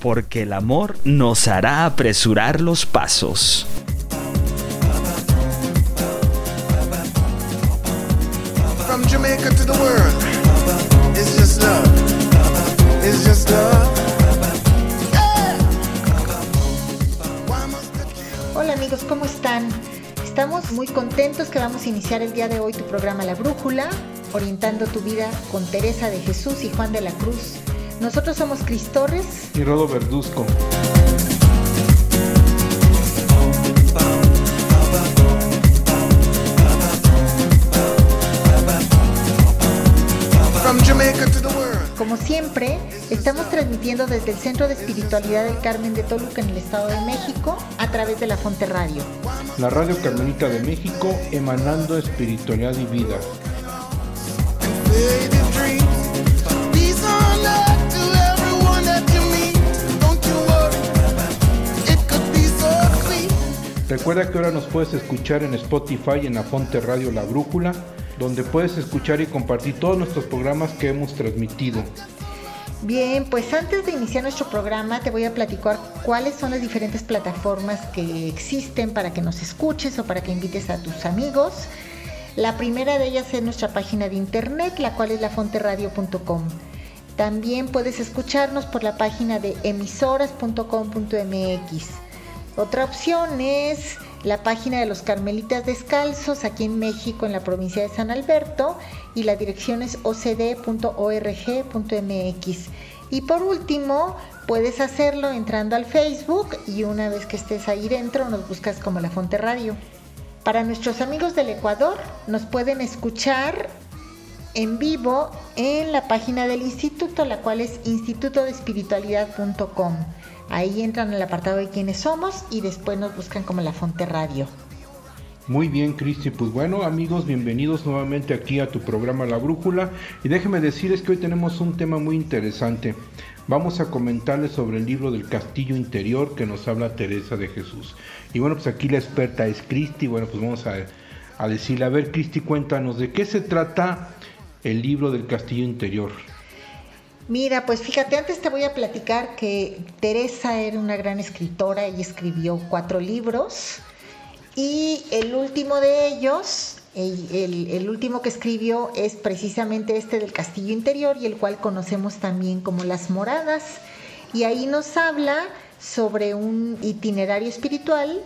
Porque el amor nos hará apresurar los pasos. From Jamaica to the world, it's just love. It's just love. Yeah. Why must I kill? Hola amigos, ¿cómo están? Estamos muy contentos que vamos a iniciar el día de hoy tu programa La Brújula, orientando tu vida con Teresa de Jesús y Juan de la Cruz. Nosotros somos Cris Torres. y Rodo Verduzco. Como siempre, estamos transmitiendo desde el Centro de Espiritualidad del Carmen de Toluca en el Estado de México a través de la Fonte Radio. La Radio Carmelita de México emanando espiritualidad y vida. Recuerda que ahora nos puedes escuchar en Spotify en la Fonte Radio La Brújula, donde puedes escuchar y compartir todos nuestros programas que hemos transmitido. Bien, pues antes de iniciar nuestro programa te voy a platicar cuáles son las diferentes plataformas que existen para que nos escuches o para que invites a tus amigos. La primera de ellas es nuestra página de internet, la cual es lafonteradio.com. También puedes escucharnos por la página de emisoras.com.mx. Otra opción es la página de los Carmelitas Descalzos aquí en México, en la provincia de San Alberto, y la dirección es ocd.org.mx. Y por último, puedes hacerlo entrando al Facebook y una vez que estés ahí dentro nos buscas como La Fonte Radio. Para nuestros amigos del Ecuador, nos pueden escuchar en vivo en la página del instituto, la cual es institutodespiritualidad.com. Ahí entran al apartado de quiénes somos y después nos buscan como La Fonte Radio. Muy bien, Cristi. Pues bueno, amigos, bienvenidos nuevamente aquí a tu programa La Brújula. Y déjenme decirles que hoy tenemos un tema muy interesante. Vamos a comentarles sobre el libro del Castillo Interior que nos habla Teresa de Jesús. Y bueno, pues aquí la experta es Cristi. Bueno, pues vamos a, a decirle, a ver, Cristi, cuéntanos de qué se trata el libro del Castillo Interior. Mira, pues fíjate, antes te voy a platicar que Teresa era una gran escritora y escribió cuatro libros. Y el último de ellos, el, el- el último que escribió es precisamente este del Castillo Interior y el cual conocemos también como Las Moradas. Y ahí nos habla sobre un itinerario espiritual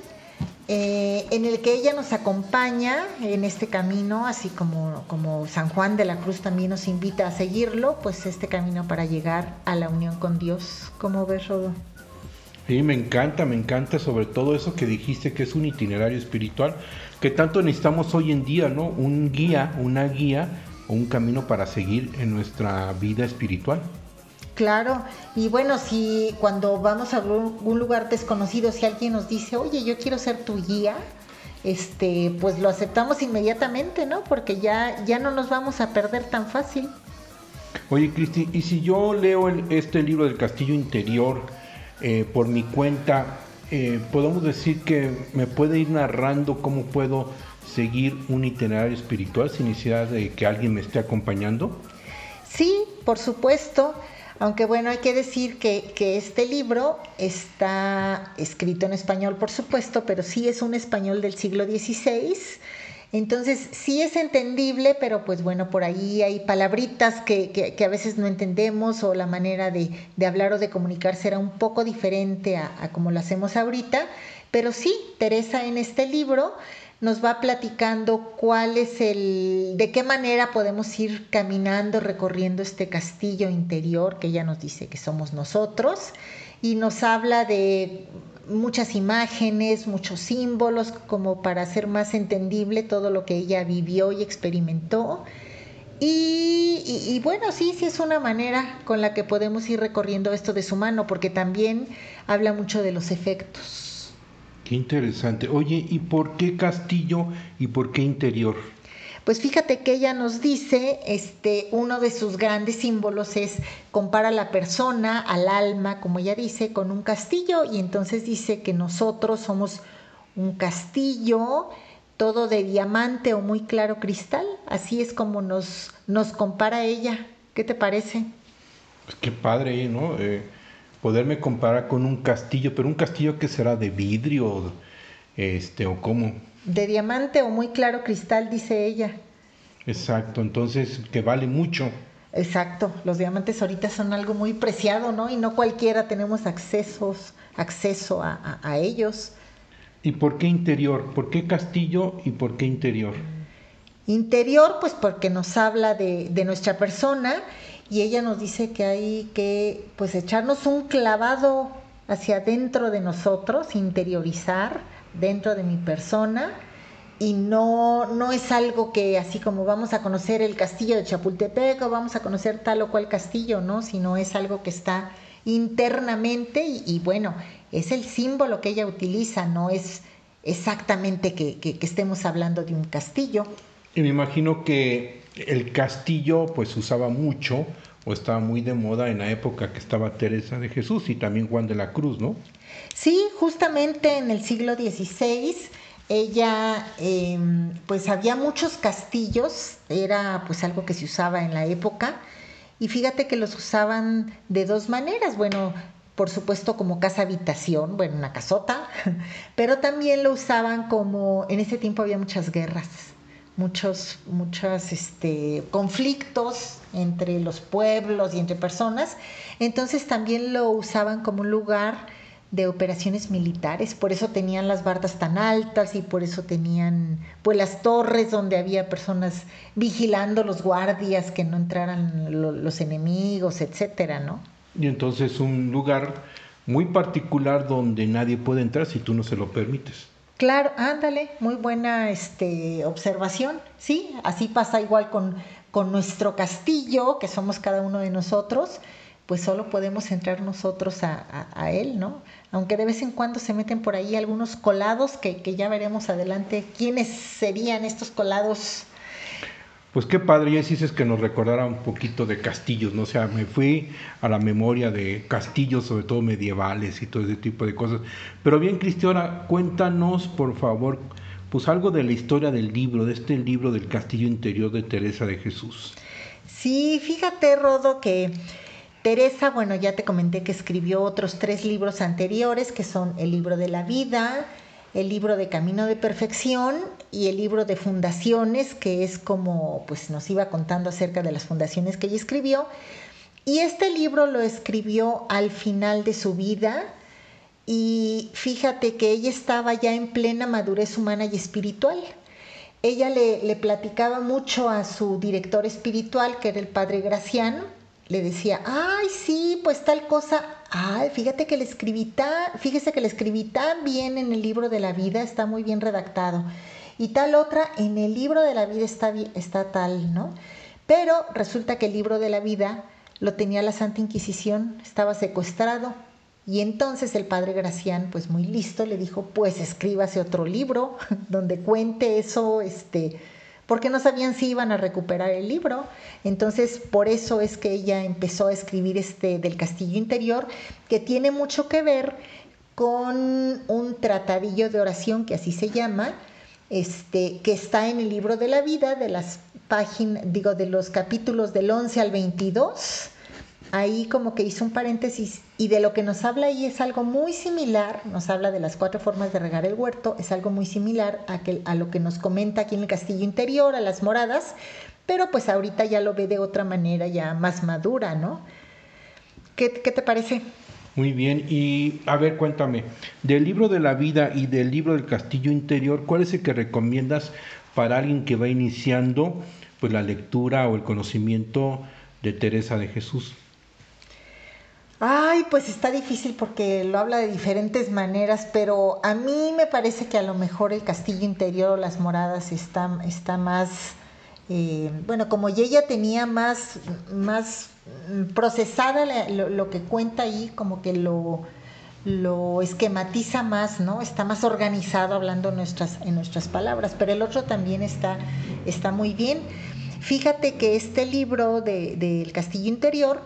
eh, en el que ella nos acompaña en este camino, así como, San Juan de la Cruz también nos invita a seguirlo, pues este camino para llegar a la unión con Dios. ¿Cómo ves, Rodo? Sí, me encanta, me encanta sobre todo eso que dijiste que es un itinerario espiritual que tanto necesitamos hoy en día, ¿no? Un guía, una guía o un camino para seguir en nuestra vida espiritual. Claro, y bueno, si cuando vamos a algún lugar desconocido, si alguien nos dice, oye, yo quiero ser tu guía, este, pues lo aceptamos inmediatamente, ¿no? Porque ya, ya no nos vamos a perder tan fácil. Oye, Cristi, y si yo leo el- este libro del Castillo Interior eh, por mi cuenta, eh, podemos decir que me puede ir narrando cómo puedo seguir un itinerario espiritual sin necesidad de que alguien me esté acompañando. Sí, por supuesto, aunque bueno, hay que decir que, que este libro está escrito en español, por supuesto, pero sí es un español del siglo XVI. Entonces, sí es entendible, pero pues bueno, por ahí hay palabritas que, que- a veces no entendemos o la manera de, de hablar o de comunicar será un poco diferente a, a como lo hacemos ahorita. Pero sí, Teresa en este libro nos va platicando cuál es el, de qué manera podemos ir caminando, recorriendo este castillo interior que ella nos dice que somos nosotros y nos habla de muchas imágenes, muchos símbolos como para hacer más entendible todo lo que ella vivió y experimentó. Y, y- y bueno, sí, sí es una manera con la que podemos ir recorriendo esto de su mano, porque también habla mucho de los efectos. Qué interesante. Oye, ¿y por qué castillo y por qué interior? Pues fíjate que ella nos dice, este, uno de sus grandes símbolos es compara a la persona, al alma, como ella dice, con un castillo y entonces dice que nosotros somos un castillo, todo de diamante o muy claro cristal, así es como nos, nos compara ella. ¿Qué te parece? Pues qué padre, ¿no? Eh, poderme comparar con un castillo, pero un castillo que será de vidrio, este, o cómo. De diamante o muy claro cristal, dice ella. Exacto, entonces que vale mucho. Exacto, los diamantes ahorita son algo muy preciado, ¿no? Y no cualquiera tenemos accesos, acceso a, a- a ellos. ¿Y por qué interior? ¿Por qué castillo y por qué interior? Interior, pues porque nos habla de, de nuestra persona y ella nos dice que hay que pues echarnos un clavado hacia adentro de nosotros, interiorizar dentro de mi persona y no, no es algo que así como vamos a conocer el castillo de Chapultepec o vamos a conocer tal o cual castillo, ¿no? Sino es algo que está internamente y, bueno, es el símbolo que ella utiliza, no es exactamente que- que estemos hablando de un castillo. Y me imagino que el castillo pues usaba mucho o estaba muy de moda en la época que estaba Teresa de Jesús y también Juan de la Cruz, ¿no? Sí, justamente en el siglo XVI ella, eh, pues había muchos castillos, era pues algo que se usaba en la época, y fíjate que los usaban de dos maneras, bueno, por supuesto como casa habitación, bueno, una casota, pero también lo usaban como, en ese tiempo había muchas guerras, muchos, muchos este, conflictos entre los pueblos y entre personas, entonces también lo usaban como un lugar de operaciones militares, por eso tenían las bardas tan altas y por eso tenían pues las torres donde había personas vigilando los guardias que no entraran lo- los enemigos, etcétera, ¿no? Y entonces un lugar muy particular donde nadie puede entrar si tú no se lo permites. Claro, ándale, muy buena este, observación. Sí, así pasa igual con, con nuestro castillo, que somos cada uno de nosotros, pues solo podemos entrar nosotros a, a- a él, ¿no? Aunque de vez en cuando se meten por ahí algunos colados que, que ya veremos adelante quiénes serían estos colados. Pues qué padre, ya dices que nos recordara un poquito de castillos, ¿no? O sea, me fui a la memoria de castillos, sobre todo medievales y todo ese tipo de cosas. Pero bien, Cristiana, cuéntanos, por favor, pues algo de la historia del libro, de este libro del Castillo Interior de Teresa de Jesús. Sí, fíjate, Rodo, que Teresa, bueno, ya te comenté que escribió otros tres libros anteriores, que son el libro de la vida, el libro de Camino de Perfección y el libro de Fundaciones, que es como pues nos iba contando acerca de las fundaciones que ella escribió. Y este libro lo escribió al final de su vida y fíjate que ella estaba ya en plena madurez humana y espiritual. Ella le, le platicaba mucho a su director espiritual, que era el padre Graciano, le decía, ay, sí, pues tal cosa, ay, fíjate que le escribí tan, fíjese que le escribí tan bien en el libro de la vida, está muy bien redactado. Y tal otra, en el libro de la vida está, está tal, ¿no? Pero resulta que el libro de la vida lo tenía la Santa Inquisición, estaba secuestrado. Y entonces el padre Gracián, pues muy listo, le dijo, pues escríbase otro libro donde cuente eso, este, porque no sabían si iban a recuperar el libro. Entonces, por eso es que ella empezó a escribir este del Castillo Interior, que tiene mucho que ver con un tratadillo de oración, que así se llama, este, que está en el libro de la vida, de las páginas, digo, de los capítulos del 11 al 22 ahí como que hizo un paréntesis y de lo que nos habla ahí es algo muy similar, nos habla de las cuatro formas de regar el huerto, es algo muy similar a, que, a lo que nos comenta aquí en el castillo interior, a las moradas, pero pues ahorita ya lo ve de otra manera, ya más madura, ¿no? ¿Qué, qué te parece? Muy bien, y a ver, cuéntame, del libro de la vida y del libro del Castillo Interior, ¿cuál es el que recomiendas para alguien que va iniciando pues la lectura o el conocimiento de Teresa de Jesús? Ay, pues está difícil porque lo habla de diferentes maneras, pero a mí me parece que a lo mejor el castillo interior o las moradas está, está más eh, bueno, como ella tenía más, más procesada lo, que cuenta ahí, como que lo, lo esquematiza más, ¿no? Está más organizado hablando nuestras, en nuestras palabras, pero el otro también está, está muy bien. Fíjate que este libro de- del Castillo Interior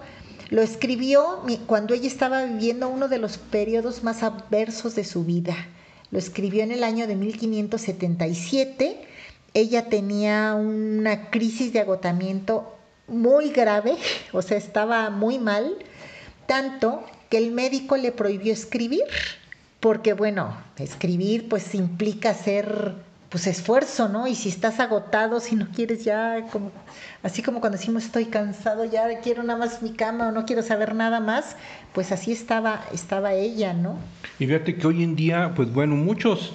lo escribió cuando ella estaba viviendo uno de los periodos más adversos de su vida. Lo escribió en el año de 1577. Ella tenía una crisis de agotamiento muy grave, o sea, estaba muy mal, tanto que el médico le prohibió escribir, porque bueno, escribir pues implica hacer pues esfuerzo, ¿no? Y si estás agotado, si no quieres ya, como, así como cuando decimos estoy cansado, ya quiero nada más mi cama o no quiero saber nada más, pues así estaba, estaba ella, ¿no? Y fíjate que hoy en día, pues bueno, muchos,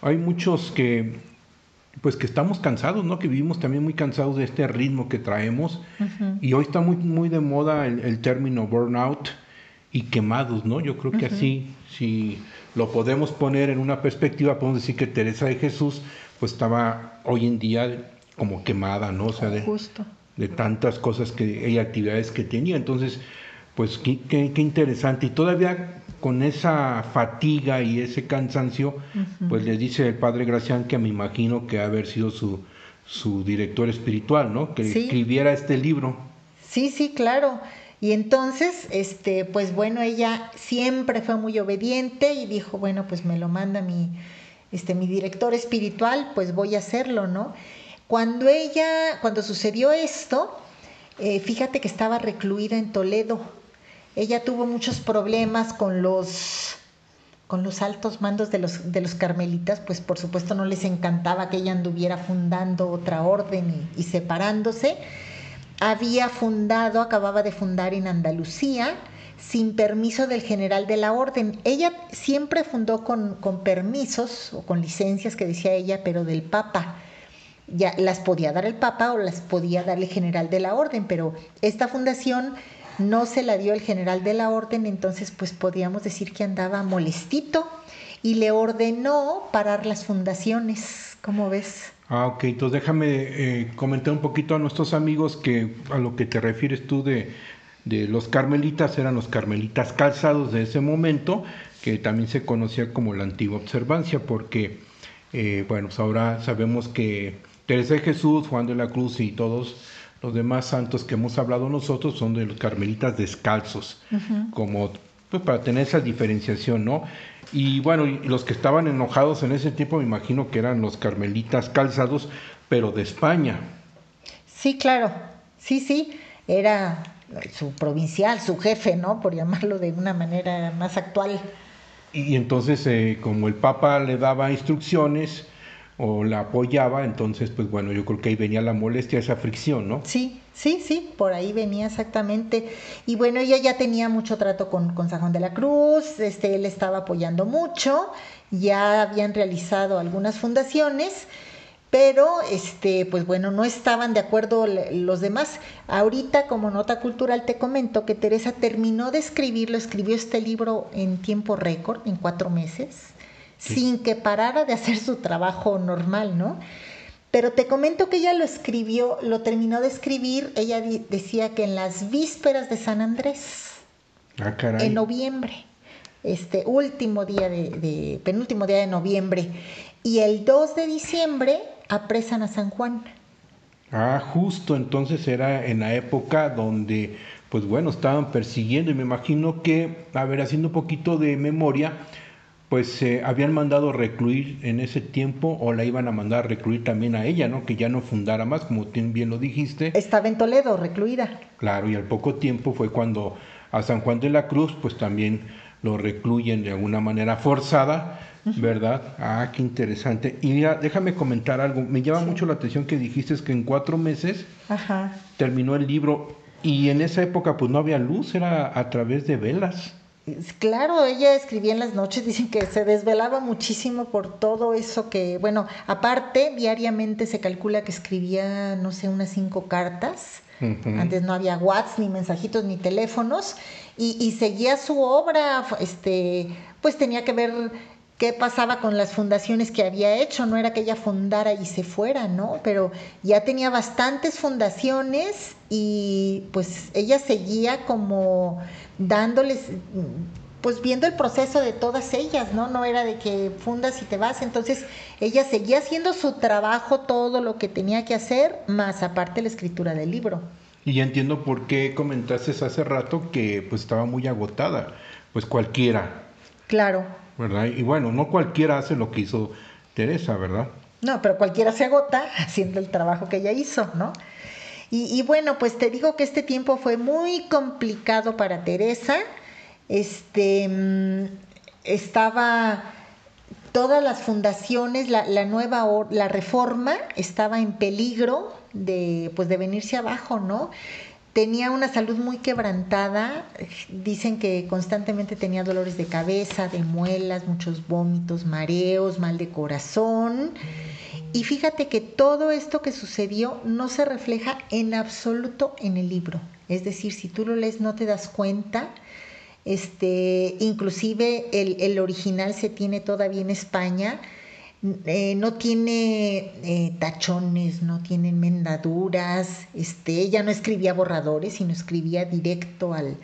hay muchos que, pues que estamos cansados, ¿no? Que vivimos también muy cansados de este ritmo que traemos. Y hoy está muy, muy de moda el, el término burnout y quemados, ¿no? Yo creo que así, si lo podemos poner en una perspectiva, podemos decir que Teresa de Jesús, pues estaba hoy en día como quemada, ¿no? O sea, de, Justo. de tantas cosas que y actividades que tenía. Entonces, pues qué, qué- qué interesante. Y todavía con esa fatiga y ese cansancio, pues le dice el padre Gracián que me imagino que ha haber sido su, su director espiritual, ¿no? Que Sí. escribiera este libro. Sí, sí, claro. Y entonces, este, pues bueno, ella siempre fue muy obediente y dijo, bueno, pues me lo manda mi, este, mi director espiritual, pues voy a hacerlo, ¿no? Cuando ella, cuando sucedió esto, eh, fíjate que estaba recluida en Toledo. Ella tuvo muchos problemas con los con los altos mandos de los, de los carmelitas, pues por supuesto no les encantaba que ella anduviera fundando otra orden y, y separándose. Había fundado, acababa de fundar en Andalucía, sin permiso del general de la orden. Ella siempre fundó con, con permisos o con licencias que decía ella, pero del Papa. Ya las podía dar el Papa o las podía dar el general de la orden, pero esta fundación no se la dio el general de la orden, entonces pues podríamos decir que andaba molestito y le ordenó parar las fundaciones. ¿Cómo ves? Ah, ok, entonces déjame eh, comentar un poquito a nuestros amigos que a lo que te refieres tú de, de los carmelitas eran los carmelitas calzados de ese momento, que también se conocía como la antigua observancia, porque, eh, bueno, pues ahora sabemos que Teresa de Jesús, Juan de la Cruz y todos los demás santos que hemos hablado nosotros son de los carmelitas descalzos, como pues para tener esa diferenciación, ¿no? Y bueno, los que estaban enojados en ese tiempo me imagino que eran los carmelitas calzados, pero de España. Sí, claro, sí, sí, era su provincial, su jefe, ¿no? Por llamarlo de una manera más actual. Y entonces, eh, como el Papa le daba instrucciones o la apoyaba, entonces, pues bueno, yo creo que ahí venía la molestia, esa fricción, ¿no? Sí, sí, sí, por ahí venía exactamente. Y bueno, ella ya tenía mucho trato con, con San de la Cruz, este, él estaba apoyando mucho, ya habían realizado algunas fundaciones, pero este, pues bueno, no estaban de acuerdo los demás. Ahorita, como nota cultural, te comento que Teresa terminó de escribirlo, escribió este libro en tiempo récord, en cuatro meses, sin que parara de hacer su trabajo normal, ¿no? Pero te comento que ella lo escribió, lo terminó de escribir, ella decía que en las vísperas de San Andrés, Ah, caray. en noviembre, este último día de, de- penúltimo día de noviembre, y el 2 de diciembre apresan a San Juan. Ah, justo entonces era en la época donde, pues bueno, estaban persiguiendo y me imagino que, a ver, haciendo un poquito de memoria, pues eh, habían mandado recluir en ese tiempo o la iban a mandar a recluir también a ella, ¿no? Que ya no fundara más, como tú bien lo dijiste. Estaba en Toledo, recluida. Claro, y al poco tiempo fue cuando a San Juan de la Cruz, pues también lo recluyen de alguna manera forzada, ¿verdad? Ah, qué interesante. Y mira, déjame comentar algo. Me llama mucho la atención que dijiste que en cuatro meses Ajá. terminó el libro y en esa época pues no había luz, era a través de velas. Claro, ella escribía en las noches, dicen que se desvelaba muchísimo por todo eso que, bueno, aparte, diariamente se calcula que escribía, no sé, unas cinco cartas. Antes no había WhatsApp, ni mensajitos, ni teléfonos, y, y seguía su obra, este, pues tenía que ver qué pasaba con las fundaciones que había hecho, no era que ella fundara y se fuera, ¿no? Pero ya tenía bastantes fundaciones y pues ella seguía como dándoles pues viendo el proceso de todas ellas, ¿no? No era de que fundas y te vas, entonces ella seguía haciendo su trabajo, todo lo que tenía que hacer, más aparte la escritura del libro. Y ya entiendo por qué comentaste hace rato que pues estaba muy agotada, pues cualquiera, Claro. ¿Verdad? Y bueno, no cualquiera hace lo que hizo Teresa, ¿verdad? No, pero cualquiera se agota haciendo el trabajo que ella hizo, ¿no? Y, bueno, pues te digo que este tiempo fue muy complicado para Teresa. Este mm, estaba todas las fundaciones, la, la nueva la reforma estaba en peligro de pues de venirse abajo, ¿no? Tenía una salud muy quebrantada, dicen que constantemente tenía dolores de cabeza, de muelas, muchos vómitos, mareos, mal de corazón. Y fíjate que todo esto que sucedió no se refleja en absoluto en el libro. Es decir, si tú lo lees no te das cuenta. Este, inclusive el, el original se tiene todavía en España. Eh, no tiene eh, tachones, no tiene enmendaduras. Este, ella no escribía borradores, sino escribía directo al,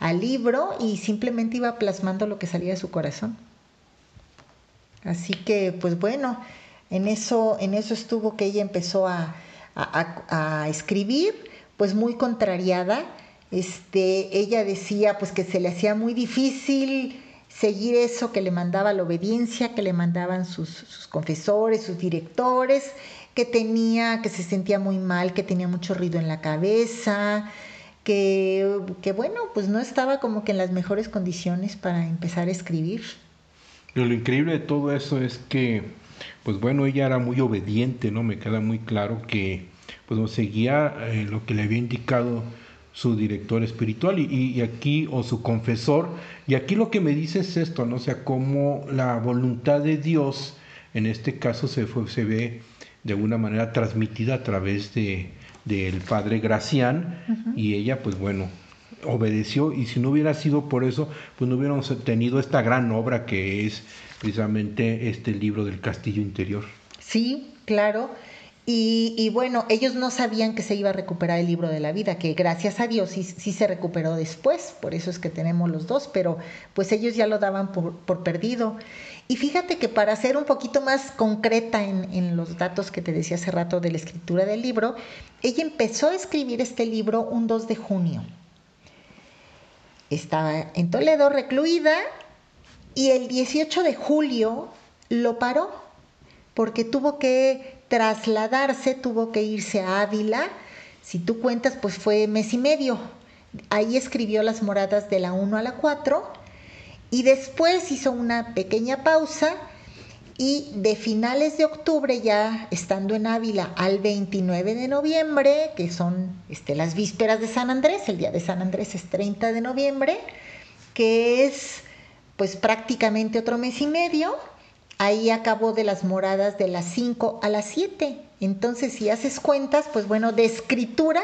al libro y simplemente iba plasmando lo que salía de su corazón. Así que, pues bueno, en eso, en eso estuvo que ella empezó a, a- a- escribir, pues muy contrariada. Este, ella decía pues que se le hacía muy difícil seguir eso que le mandaba la obediencia, que le mandaban sus, sus confesores, sus directores, que tenía, que se sentía muy mal, que tenía mucho ruido en la cabeza, que, que bueno, pues no estaba como que en las mejores condiciones para empezar a escribir. Pero lo increíble de todo eso es que, pues bueno, ella era muy obediente, ¿no? Me queda muy claro que, pues no seguía eh, lo que le había indicado su director espiritual y, y- aquí, o su confesor, y aquí lo que me dice es esto, ¿no? O sea, cómo la voluntad de Dios, en este caso, se, fue, se ve de alguna manera transmitida a través de del padre Gracián y ella, pues bueno, obedeció y si no hubiera sido por eso, pues no hubiéramos tenido esta gran obra que es precisamente este libro del castillo interior. Sí, claro. Y, bueno, ellos no sabían que se iba a recuperar el libro de la vida, que gracias a Dios sí, sí se recuperó después, por eso es que tenemos los dos, pero pues ellos ya lo daban por, por perdido. Y fíjate que para ser un poquito más concreta en, en los datos que te decía hace rato de la escritura del libro, ella empezó a escribir este libro un 2 de junio. Estaba en Toledo recluida y el 18 de julio lo paró porque tuvo que trasladarse, tuvo que irse a Ávila. Si tú cuentas, pues fue mes y medio. Ahí escribió las moradas de la 1 a la 4 y después hizo una pequeña pausa y de finales de octubre, ya estando en Ávila al 29 de noviembre, que son este, las vísperas de San Andrés, el día de San Andrés es 30 de noviembre, que es pues prácticamente otro mes y medio, ahí acabó de las moradas de las 5 a las 7. Entonces, si haces cuentas, pues bueno, de escritura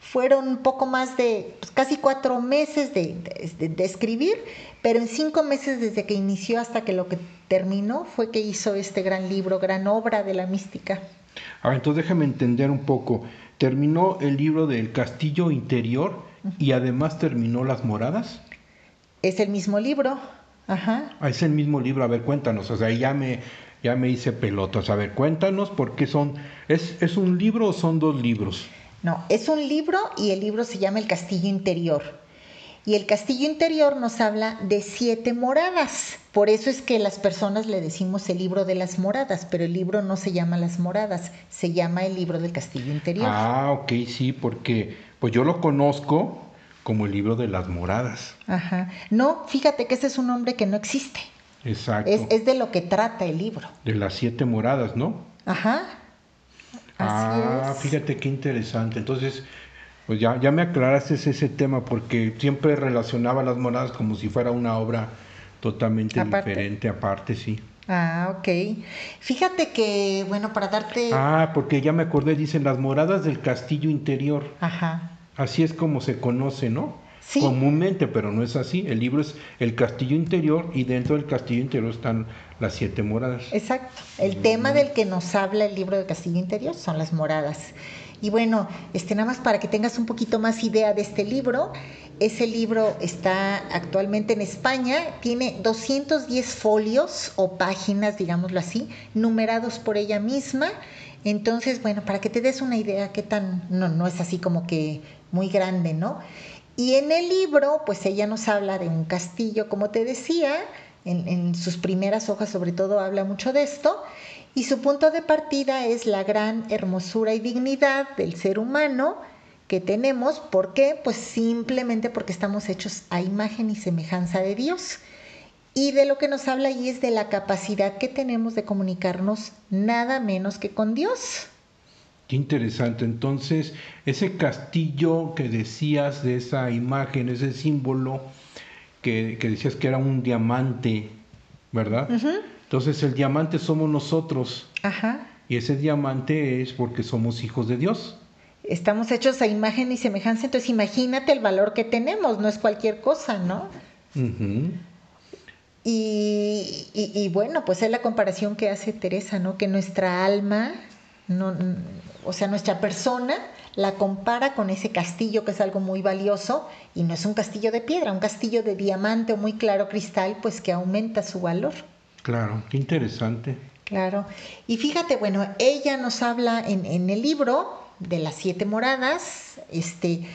fueron un poco más de pues, casi cuatro meses de, de- de escribir, pero en cinco meses desde que inició hasta que lo que terminó fue que hizo este gran libro, gran obra de la mística. Ahora, entonces déjame entender un poco. Terminó el libro del castillo interior y además terminó las moradas. Es el mismo libro, ajá. Es el mismo libro. A ver, cuéntanos. O sea, ya me, ya me hice pelotas. A ver, cuéntanos por qué son. ¿Es, ¿Es un libro o son dos libros? No, es un libro y el libro se llama El Castillo Interior. Y el Castillo Interior nos habla de siete moradas. Por eso es que las personas le decimos el libro de las moradas, pero el libro no se llama Las Moradas, se llama el libro del Castillo Interior. Ah, ok, sí, porque pues yo lo conozco como el libro de las moradas. Ajá. No, fíjate que ese es un nombre que no existe. Exacto. Es, es de lo que trata el libro. De las siete moradas, ¿no? Ajá. Así ah, es. fíjate qué interesante. Entonces, pues ya, ya me aclaraste ese tema porque siempre relacionaba las moradas como si fuera una obra totalmente Aparte. diferente, aparte, sí. Ah, ok. Fíjate que, bueno, para darte... Ah, porque ya me acordé, dicen las moradas del castillo interior. Ajá. Así es como se conoce, ¿no? Sí. comúnmente, pero no es así. El libro es el castillo interior y dentro del castillo interior están las siete moradas. Exacto. El tema del que nos habla el libro de Castillo Interior son las moradas. Y bueno, este nada más para que tengas un poquito más idea de este libro, ese libro está actualmente en España, tiene 210 folios o páginas, digámoslo así, numerados por ella misma. Entonces, bueno, para que te des una idea qué tan no no es así como que muy grande, ¿no? Y en el libro, pues ella nos habla de un castillo, como te decía, en, sus primeras hojas sobre todo habla mucho de esto, y su punto de partida es la gran hermosura y dignidad del ser humano que tenemos. ¿Por qué? Pues simplemente porque estamos hechos a imagen y semejanza de Dios. Y de lo que nos habla ahí es de la capacidad que tenemos de comunicarnos nada menos que con Dios. Qué interesante. Entonces, ese castillo que decías de esa imagen, ese símbolo que, que decías que era un diamante, ¿verdad? Entonces, el diamante somos nosotros. Ajá. Y ese diamante es porque somos hijos de Dios. Estamos hechos a imagen y semejanza, entonces imagínate el valor que tenemos, no es cualquier cosa, ¿no? Ujú. Y, y- y bueno, pues es la comparación que hace Teresa, ¿no? Que nuestra alma, no, o sea, nuestra persona, la compara con ese castillo que es algo muy valioso y no es un castillo de piedra, un castillo de diamante o muy claro cristal, pues que aumenta su valor. Claro, qué interesante. Claro. Y fíjate, bueno, ella nos habla en, en el libro de las siete moradas, este,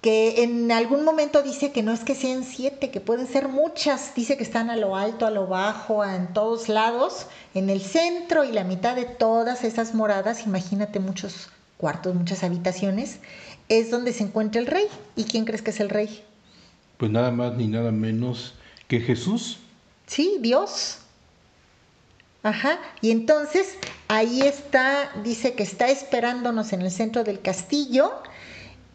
que en algún momento dice que no es que sean siete, que pueden ser muchas, dice que están a lo alto, a lo bajo, en todos lados, en el centro y la mitad de todas esas moradas, imagínate muchos cuartos, muchas habitaciones, es donde se encuentra el rey. ¿Y quién crees que es el rey? Pues nada más ni nada menos que Jesús. Sí, Dios. Ajá. Y entonces ahí está, dice que está esperándonos en el centro del castillo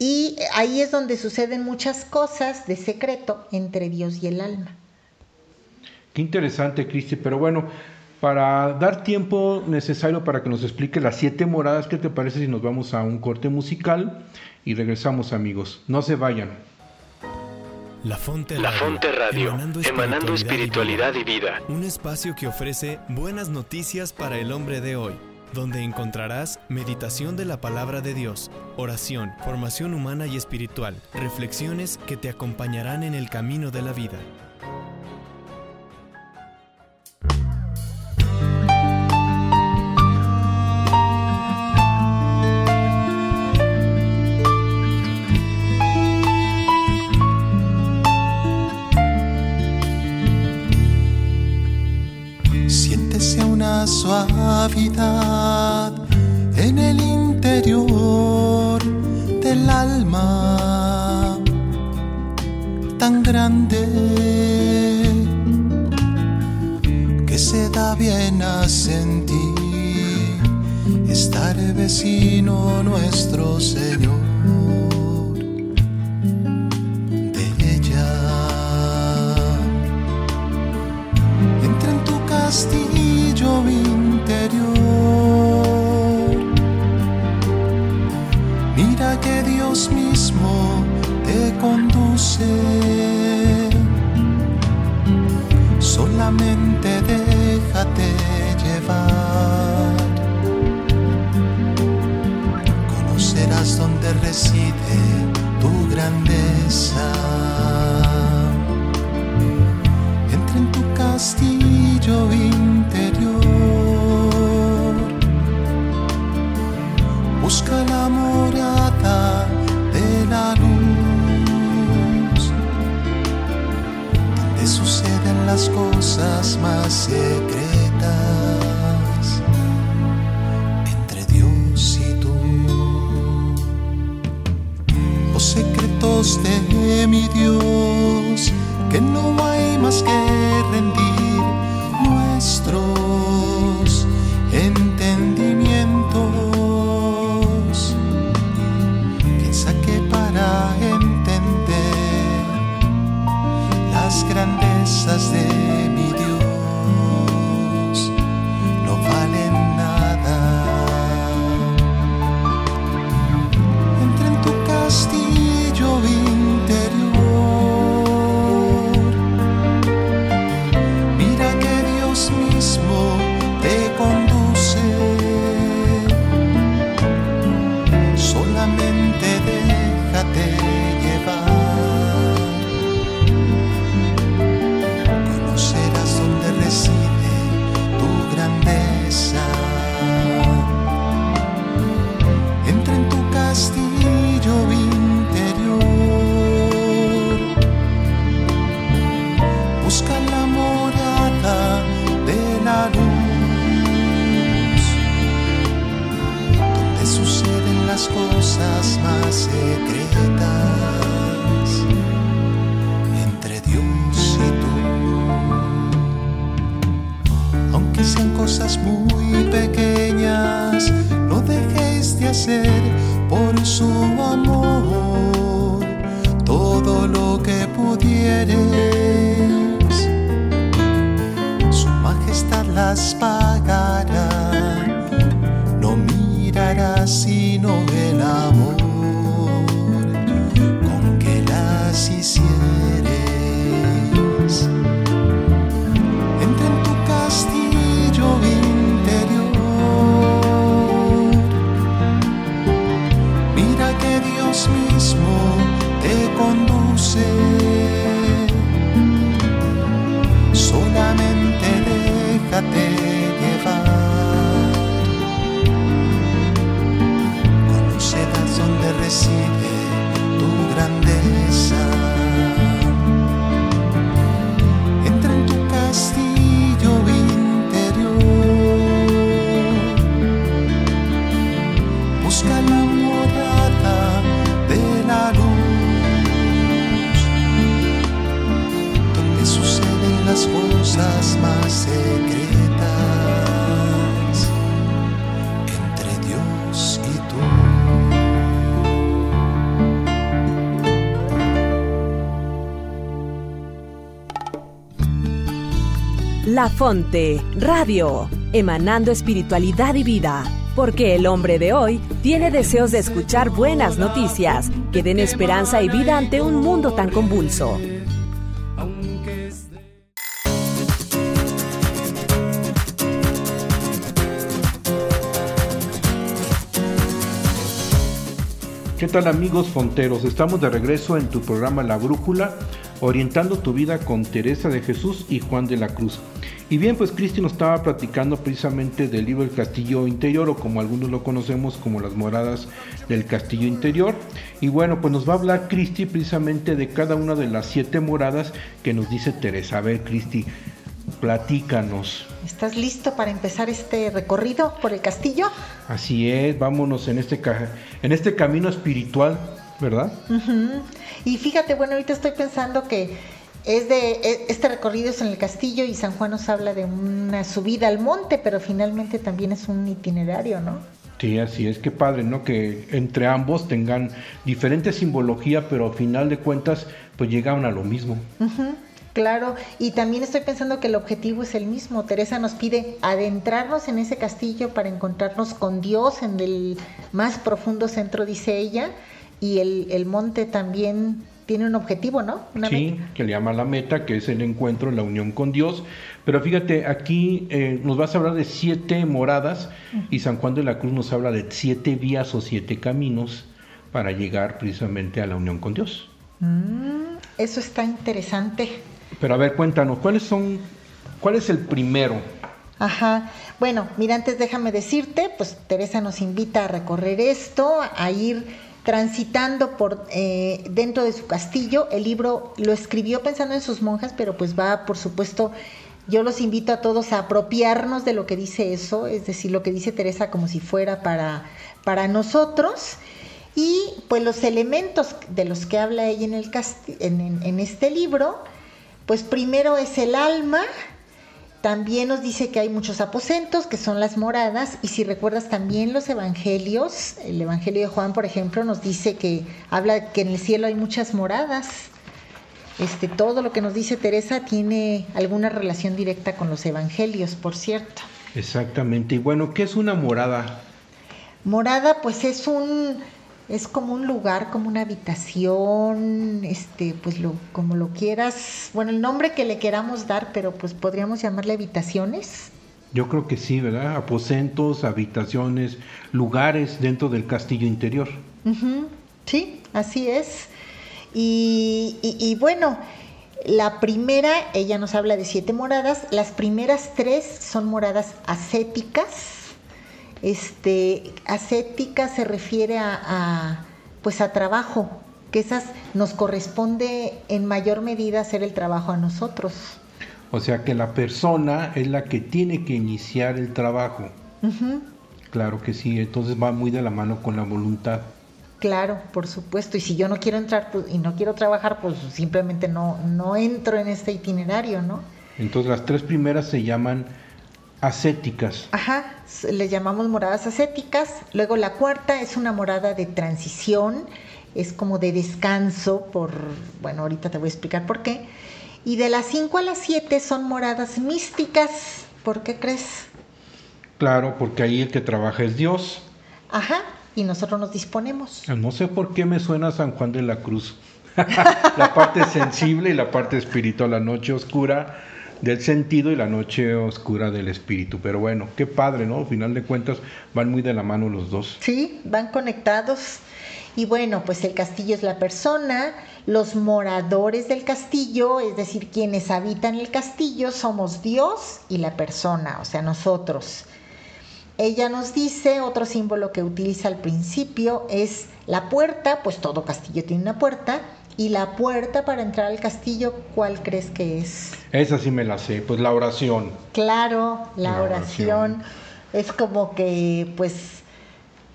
y ahí es donde suceden muchas cosas de secreto entre Dios y el alma. Qué interesante, Cristi. Pero bueno, para dar tiempo necesario para que nos explique las siete moradas, ¿qué te parece si nos vamos a un corte musical y regresamos, amigos? No se vayan. La Fonte La Radio, Fonte Radio, emanando espiritualidad y y vida. vida. Un espacio que ofrece buenas noticias para el hombre de hoy, donde encontrarás meditación de la palabra de Dios, oración, formación humana y espiritual, reflexiones que te acompañarán en el camino de la vida. Vecino nuestro Señor que no hay más que rendir Fonte, Radio, emanando espiritualidad y vida. Porque el hombre de hoy tiene deseos de escuchar buenas noticias que den esperanza y vida ante un mundo tan convulso. ¿Qué tal amigos fonteros? Estamos de regreso en tu programa La Brújula, orientando tu vida con Teresa de Jesús y Juan de la Cruz. Y bien, pues Cristi nos estaba platicando precisamente del libro El Castillo Interior, o como algunos lo conocemos como las moradas del Castillo Interior. Y bueno, pues nos va a hablar Cristi precisamente de cada una de las siete moradas que nos dice Teresa. A ver, Cristi, platícanos. ¿Estás listo para empezar este recorrido por el castillo? Así es, vámonos en este, en este camino espiritual, ¿verdad? Y fíjate, bueno, ahorita estoy pensando que es de e- este recorrido es en el castillo y San Juan nos habla de una subida al monte, pero finalmente también es un itinerario, ¿no? Sí, así es, que padre, ¿no? Que entre ambos tengan diferente simbología, pero al final de cuentas, pues llegan a lo mismo. Claro, y también estoy pensando que el objetivo es el mismo. Teresa nos pide adentrarnos en ese castillo para encontrarnos con Dios en el más profundo centro, dice ella, y el, el monte también tiene un objetivo, ¿no? Una Sí, meta. que le llama la meta, que es el encuentro, la unión con Dios. Pero fíjate, aquí eh, nos vas a hablar de siete moradas y San Juan de la Cruz nos habla de siete vías o siete caminos para llegar precisamente a la unión con Dios. Mm, eso está interesante. Pero a ver, cuéntanos, ¿cuáles son, cuál es el primero? Ajá. Bueno, mira, antes déjame decirte, pues Teresa nos invita a recorrer esto, a ir transitando por eh, dentro de su castillo. El libro lo escribió pensando en sus monjas, pero pues va, por supuesto, yo los invito a todos a apropiarnos de lo que dice eso, es decir, lo que dice Teresa como si fuera para, para nosotros. Y pues los elementos de los que habla ella en, el en- en este libro, pues primero es el alma, también nos dice que hay muchos aposentos, que son las moradas, y si recuerdas también los evangelios, el evangelio de Juan, por ejemplo, nos dice que habla que en el cielo hay muchas moradas. Este, todo lo que nos dice Teresa tiene alguna relación directa con los evangelios, por cierto. Exactamente. Y bueno, ¿qué es una morada? Morada, pues es un, es como un lugar, como una habitación, este, pues lo, como lo quieras, bueno, el nombre que le queramos dar, pero pues podríamos llamarle habitaciones. Yo creo que sí, ¿verdad? Aposentos, habitaciones, lugares dentro del castillo interior. Sí, así es. Y, y- y bueno, la primera, ella nos habla de siete moradas. Las primeras tres son moradas ascéticas. Este, ascética se refiere a, a, pues a trabajo, que esas nos corresponde en mayor medida hacer el trabajo a nosotros. O sea que la persona es la que tiene que iniciar el trabajo. Claro que sí, entonces va muy de la mano con la voluntad. Claro, por supuesto. Y si yo no quiero entrar pues, y no quiero trabajar, pues simplemente no, no entro en este itinerario, ¿no? Entonces las tres primeras se llaman ascéticas. Ajá, le llamamos moradas ascéticas. Luego la cuarta es una morada de transición, es como de descanso, por, bueno, ahorita te voy a explicar por qué. Y de las 5 a las 7 son moradas místicas. ¿Por qué crees? Claro, porque ahí el que trabaja es Dios. Ajá, y nosotros nos disponemos. No sé por qué me suena San Juan de la Cruz. la parte sensible y la parte espiritual, la noche oscura del sentido y la noche oscura del espíritu. Pero bueno, qué padre, ¿no? Al final de cuentas van muy de la mano los dos. Sí, van conectados. Y bueno, pues el castillo es la persona, los moradores del castillo, es decir, quienes habitan el castillo, somos Dios y la persona, o sea, nosotros. Ella nos dice, otro símbolo que utiliza al principio es la puerta, pues todo castillo tiene una puerta, y la puerta para entrar al castillo, ¿cuál crees que es? Esa sí me la sé, pues la oración. Claro, la, La oración. oración. es como que, pues,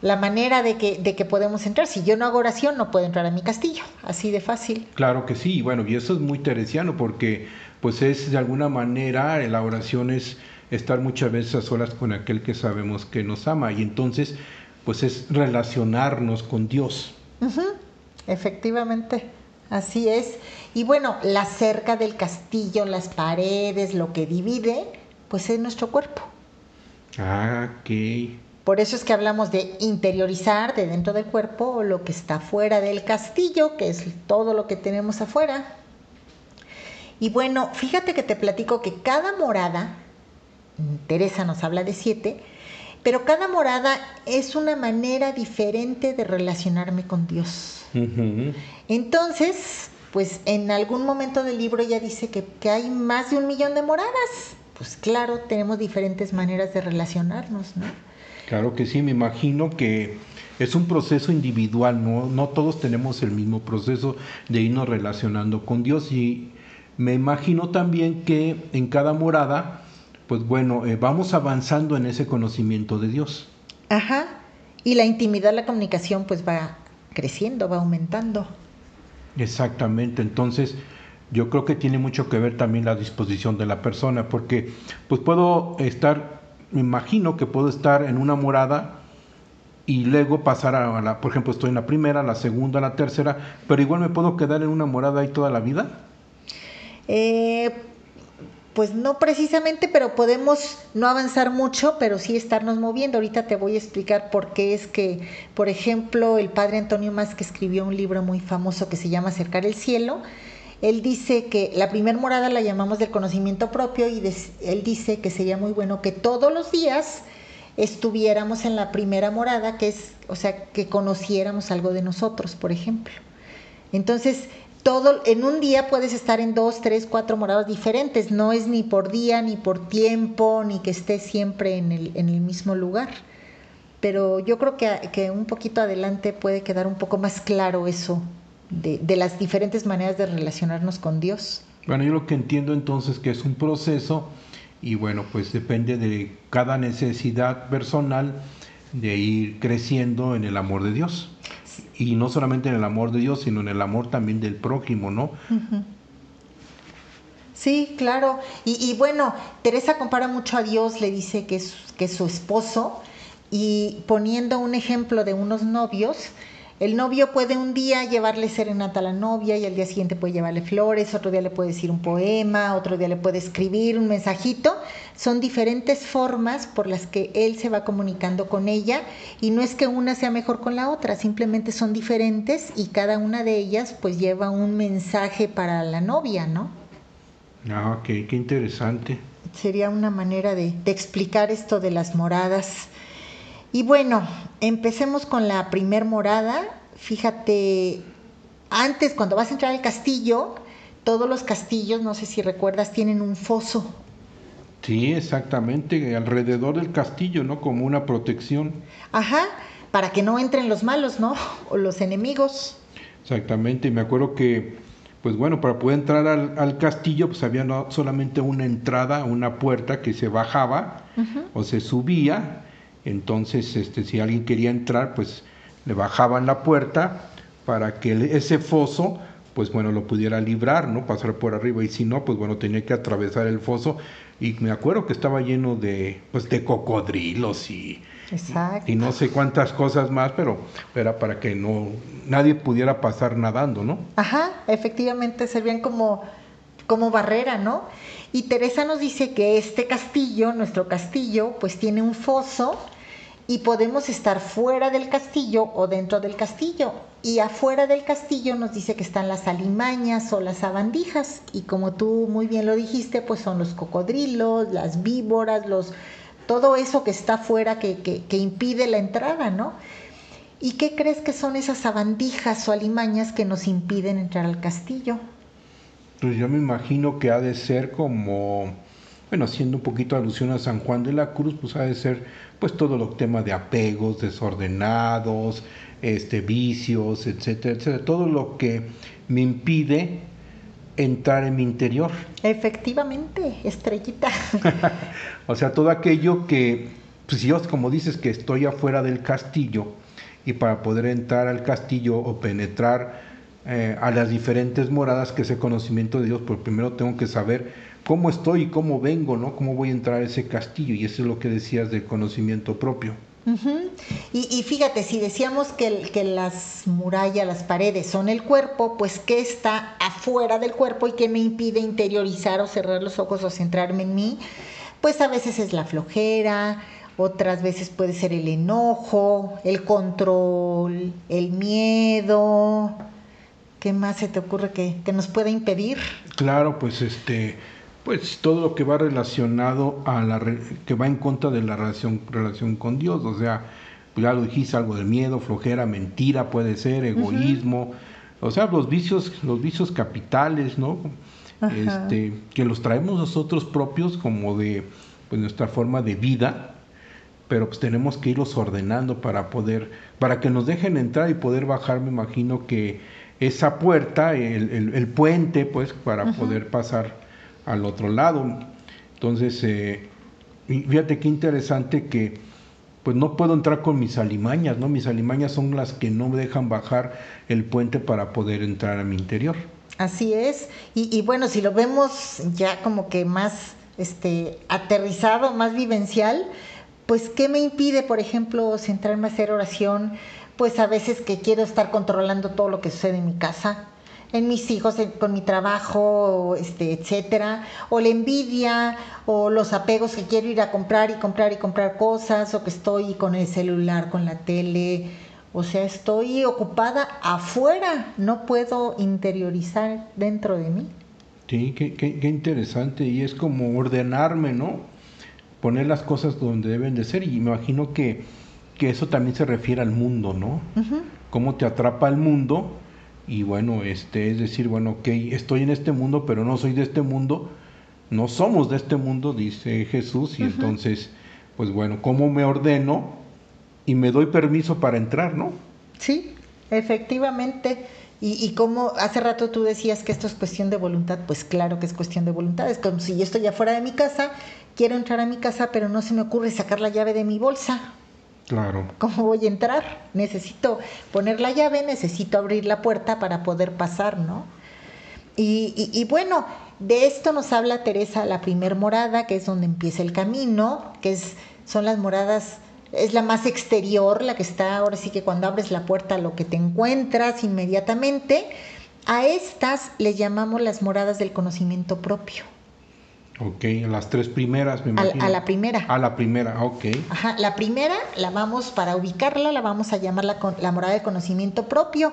la manera de que, de que podemos entrar. Si yo no hago oración, no puedo entrar a mi castillo. Así de fácil. Claro que sí, y bueno, y eso es muy teresiano porque pues es de alguna manera la oración es estar muchas veces a solas con aquel que sabemos que nos ama y entonces pues es relacionarnos con Dios. Efectivamente, así es. Y bueno, la cerca del castillo, las paredes, lo que divide, pues es nuestro cuerpo. Ah, ok. Por eso es que hablamos de interiorizar de dentro del cuerpo lo que está fuera del castillo, que es todo lo que tenemos afuera. Y bueno, fíjate que te platico que cada morada, Teresa nos habla de siete, pero cada morada es una manera diferente de relacionarme con Dios. Entonces, pues en algún momento del libro ya dice que, que hay más de un millón de moradas. Pues claro, tenemos diferentes maneras de relacionarnos, ¿no? Claro que sí, me imagino que es un proceso individual, ¿no? No todos tenemos el mismo proceso de irnos relacionando con Dios y me imagino también que en cada morada, pues bueno, eh, vamos avanzando en ese conocimiento de Dios. Ajá. Y la intimidad, la comunicación, pues va creciendo, va aumentando. Exactamente, entonces yo creo que tiene mucho que ver también la disposición de la persona, porque pues puedo estar, me imagino que puedo estar en una morada y luego pasar a la, por ejemplo, estoy en la primera, la segunda, la tercera, pero igual me puedo quedar en una morada ahí toda la vida. Eh, pues no precisamente, pero podemos no avanzar mucho, pero sí estarnos moviendo. Ahorita te voy a explicar por qué es que, por ejemplo, el padre Antonio Más, que escribió un libro muy famoso que se llama Acercar el Cielo, él dice que la primer morada la llamamos del conocimiento propio y él dice que sería muy bueno que todos los días estuviéramos en la primera morada, que es, o sea, que conociéramos algo de nosotros, por ejemplo. Entonces, todo, en un día puedes estar en dos, tres, cuatro moradas diferentes. No es ni por día, ni por tiempo, ni que estés siempre en el, en el mismo lugar. Pero yo creo que, que un poquito adelante puede quedar un poco más claro eso de, de las diferentes maneras de relacionarnos con Dios. Bueno, yo lo que entiendo entonces que es un proceso y bueno, pues depende de cada necesidad personal de ir creciendo en el amor de Dios. Y no solamente en el amor de Dios, sino en el amor también del prójimo, ¿no? Sí, claro. Y, bueno, Teresa compara mucho a Dios, le dice que es, que es su esposo, y poniendo un ejemplo de unos novios, el novio puede un día llevarle serenata a la novia y al día siguiente puede llevarle flores, otro día le puede decir un poema, otro día le puede escribir un mensajito. Son diferentes formas por las que él se va comunicando con ella y no es que una sea mejor con la otra, simplemente son diferentes y cada una de ellas pues lleva un mensaje para la novia, ¿no? Ah, ok, qué interesante. Sería una manera de, de explicar esto de las moradas. Y bueno, empecemos con la primer morada. Fíjate, antes cuando vas a entrar al castillo, todos los castillos, no sé si recuerdas, tienen un foso. Sí, exactamente, alrededor del castillo, ¿no? Como una protección. Ajá, para que no entren los malos, ¿no? O los enemigos. Exactamente, y me acuerdo que, pues bueno, para poder entrar al, al castillo, pues había no solamente una entrada, una puerta que se bajaba o se subía, Entonces, este, si alguien quería entrar, pues le bajaban la puerta para que ese foso, pues bueno, lo pudiera librar, ¿no? Pasar por arriba. Y si no, pues bueno, tenía que atravesar el foso. Y me acuerdo que estaba lleno de, pues, de cocodrilos y, Exacto. y no sé cuántas cosas más, pero era para que no nadie pudiera pasar nadando, ¿no? Ajá, efectivamente servían como, como barrera, ¿no? Y Teresa nos dice que este castillo, nuestro castillo, pues tiene un foso y podemos estar fuera del castillo o dentro del castillo. Y afuera del castillo nos dice que están las alimañas o las sabandijas. Y como tú muy bien lo dijiste, pues son los cocodrilos, las víboras, los todo eso que está afuera que, que, que impide la entrada, ¿no? ¿Y qué crees que son esas sabandijas o alimañas que nos impiden entrar al castillo? Pues yo me imagino que ha de ser como, bueno, haciendo un poquito alusión a San Juan de la Cruz, pues ha de ser pues todo el tema de apegos desordenados, este vicios, etcétera, etcétera, todo lo que me impide entrar en mi interior. Efectivamente, estrellita. O sea, todo aquello que, pues yo, como dices, que estoy afuera del castillo y para poder entrar al castillo o penetrar eh, a las diferentes moradas, que ese conocimiento de Dios, pues primero tengo que saber cómo estoy y cómo vengo, ¿no? Cómo voy a entrar a ese castillo. Y eso es lo que decías del conocimiento propio. Y, fíjate, si decíamos que, que las murallas, las paredes son el cuerpo, pues ¿qué está afuera del cuerpo y qué me impide interiorizar o cerrar los ojos o centrarme en mí? Pues a veces es la flojera, otras veces puede ser el enojo, el control, el miedo. ¿Qué más se te ocurre que, que nos pueda impedir? Claro, pues este, pues todo lo que va relacionado a la re- que va en contra de la relación relación con Dios, o sea, pues ya lo dijiste algo de miedo, flojera, mentira puede ser, egoísmo, o sea, los vicios los vicios capitales, ¿no? Ajá. Este, que los traemos nosotros propios como de pues nuestra forma de vida, pero pues tenemos que irlos ordenando para poder, para que nos dejen entrar y poder bajar, me imagino que esa puerta, el, el- el puente, pues, para poder pasar al otro lado. Entonces, eh, fíjate qué interesante que, pues, no puedo entrar con mis alimañas, ¿no? Mis alimañas son las que no me dejan bajar el puente para poder entrar a mi interior. Así es. Y, y bueno, si lo vemos ya como que más este, aterrizado, más vivencial, pues ¿qué me impide, por ejemplo, centrarme a hacer oración? Pues a veces que quiero estar controlando todo lo que sucede en mi casa, en mis hijos, con mi trabajo, este, etcétera, o la envidia, o los apegos que quiero ir a comprar y comprar y comprar cosas, o que estoy con el celular, con la tele, o sea, estoy ocupada afuera, no puedo interiorizar dentro de mí. Sí, qué, qué- qué interesante. Y es como ordenarme, ¿no? Poner las cosas donde deben de ser. Y me imagino que, que eso también se refiere al mundo, ¿no? Cómo te atrapa el mundo. Y bueno, este, es decir, bueno, ok, estoy en este mundo, pero no soy de este mundo. No somos de este mundo, dice Jesús. Y entonces, pues bueno, ¿cómo me ordeno? Y me doy permiso para entrar, ¿no? Sí, efectivamente. Y, y como hace rato tú decías que esto es cuestión de voluntad, pues claro que es cuestión de voluntad. Es como si yo estoy afuera de mi casa, quiero entrar a mi casa, pero no se me ocurre sacar la llave de mi bolsa. Claro. ¿Cómo voy a entrar? Necesito poner la llave, necesito abrir la puerta para poder pasar, ¿no? Y, bueno, de esto nos habla Teresa, la primer morada, que es donde empieza el camino, que es, son las moradas, es la más exterior, la que está ahora sí que cuando abres la puerta lo que te encuentras inmediatamente. A estas les llamamos las moradas del conocimiento propio. Ok, las tres primeras, me imagino. a la primera. A la primera, ok. Ajá, la primera la vamos, para ubicarla, la vamos a llamar la, la morada de conocimiento propio.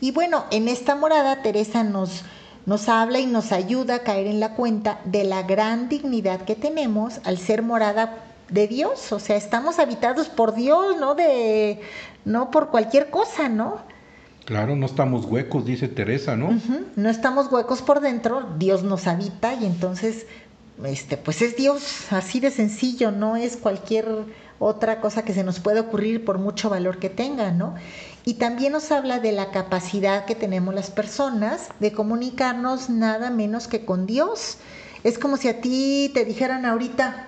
Y bueno, en esta morada Teresa nos, nos habla y nos ayuda a caer en la cuenta de la gran dignidad que tenemos al ser morada de Dios. O sea, estamos habitados por Dios, no de, no por cualquier cosa, ¿no? Claro, no estamos huecos, dice Teresa, ¿no? No estamos huecos por dentro, Dios nos habita y entonces, este, pues es Dios, así de sencillo, no es cualquier otra cosa que se nos pueda ocurrir por mucho valor que tenga, ¿no? Y también nos habla de la capacidad que tenemos las personas de comunicarnos nada menos que con Dios. Es como si a ti te dijeran ahorita,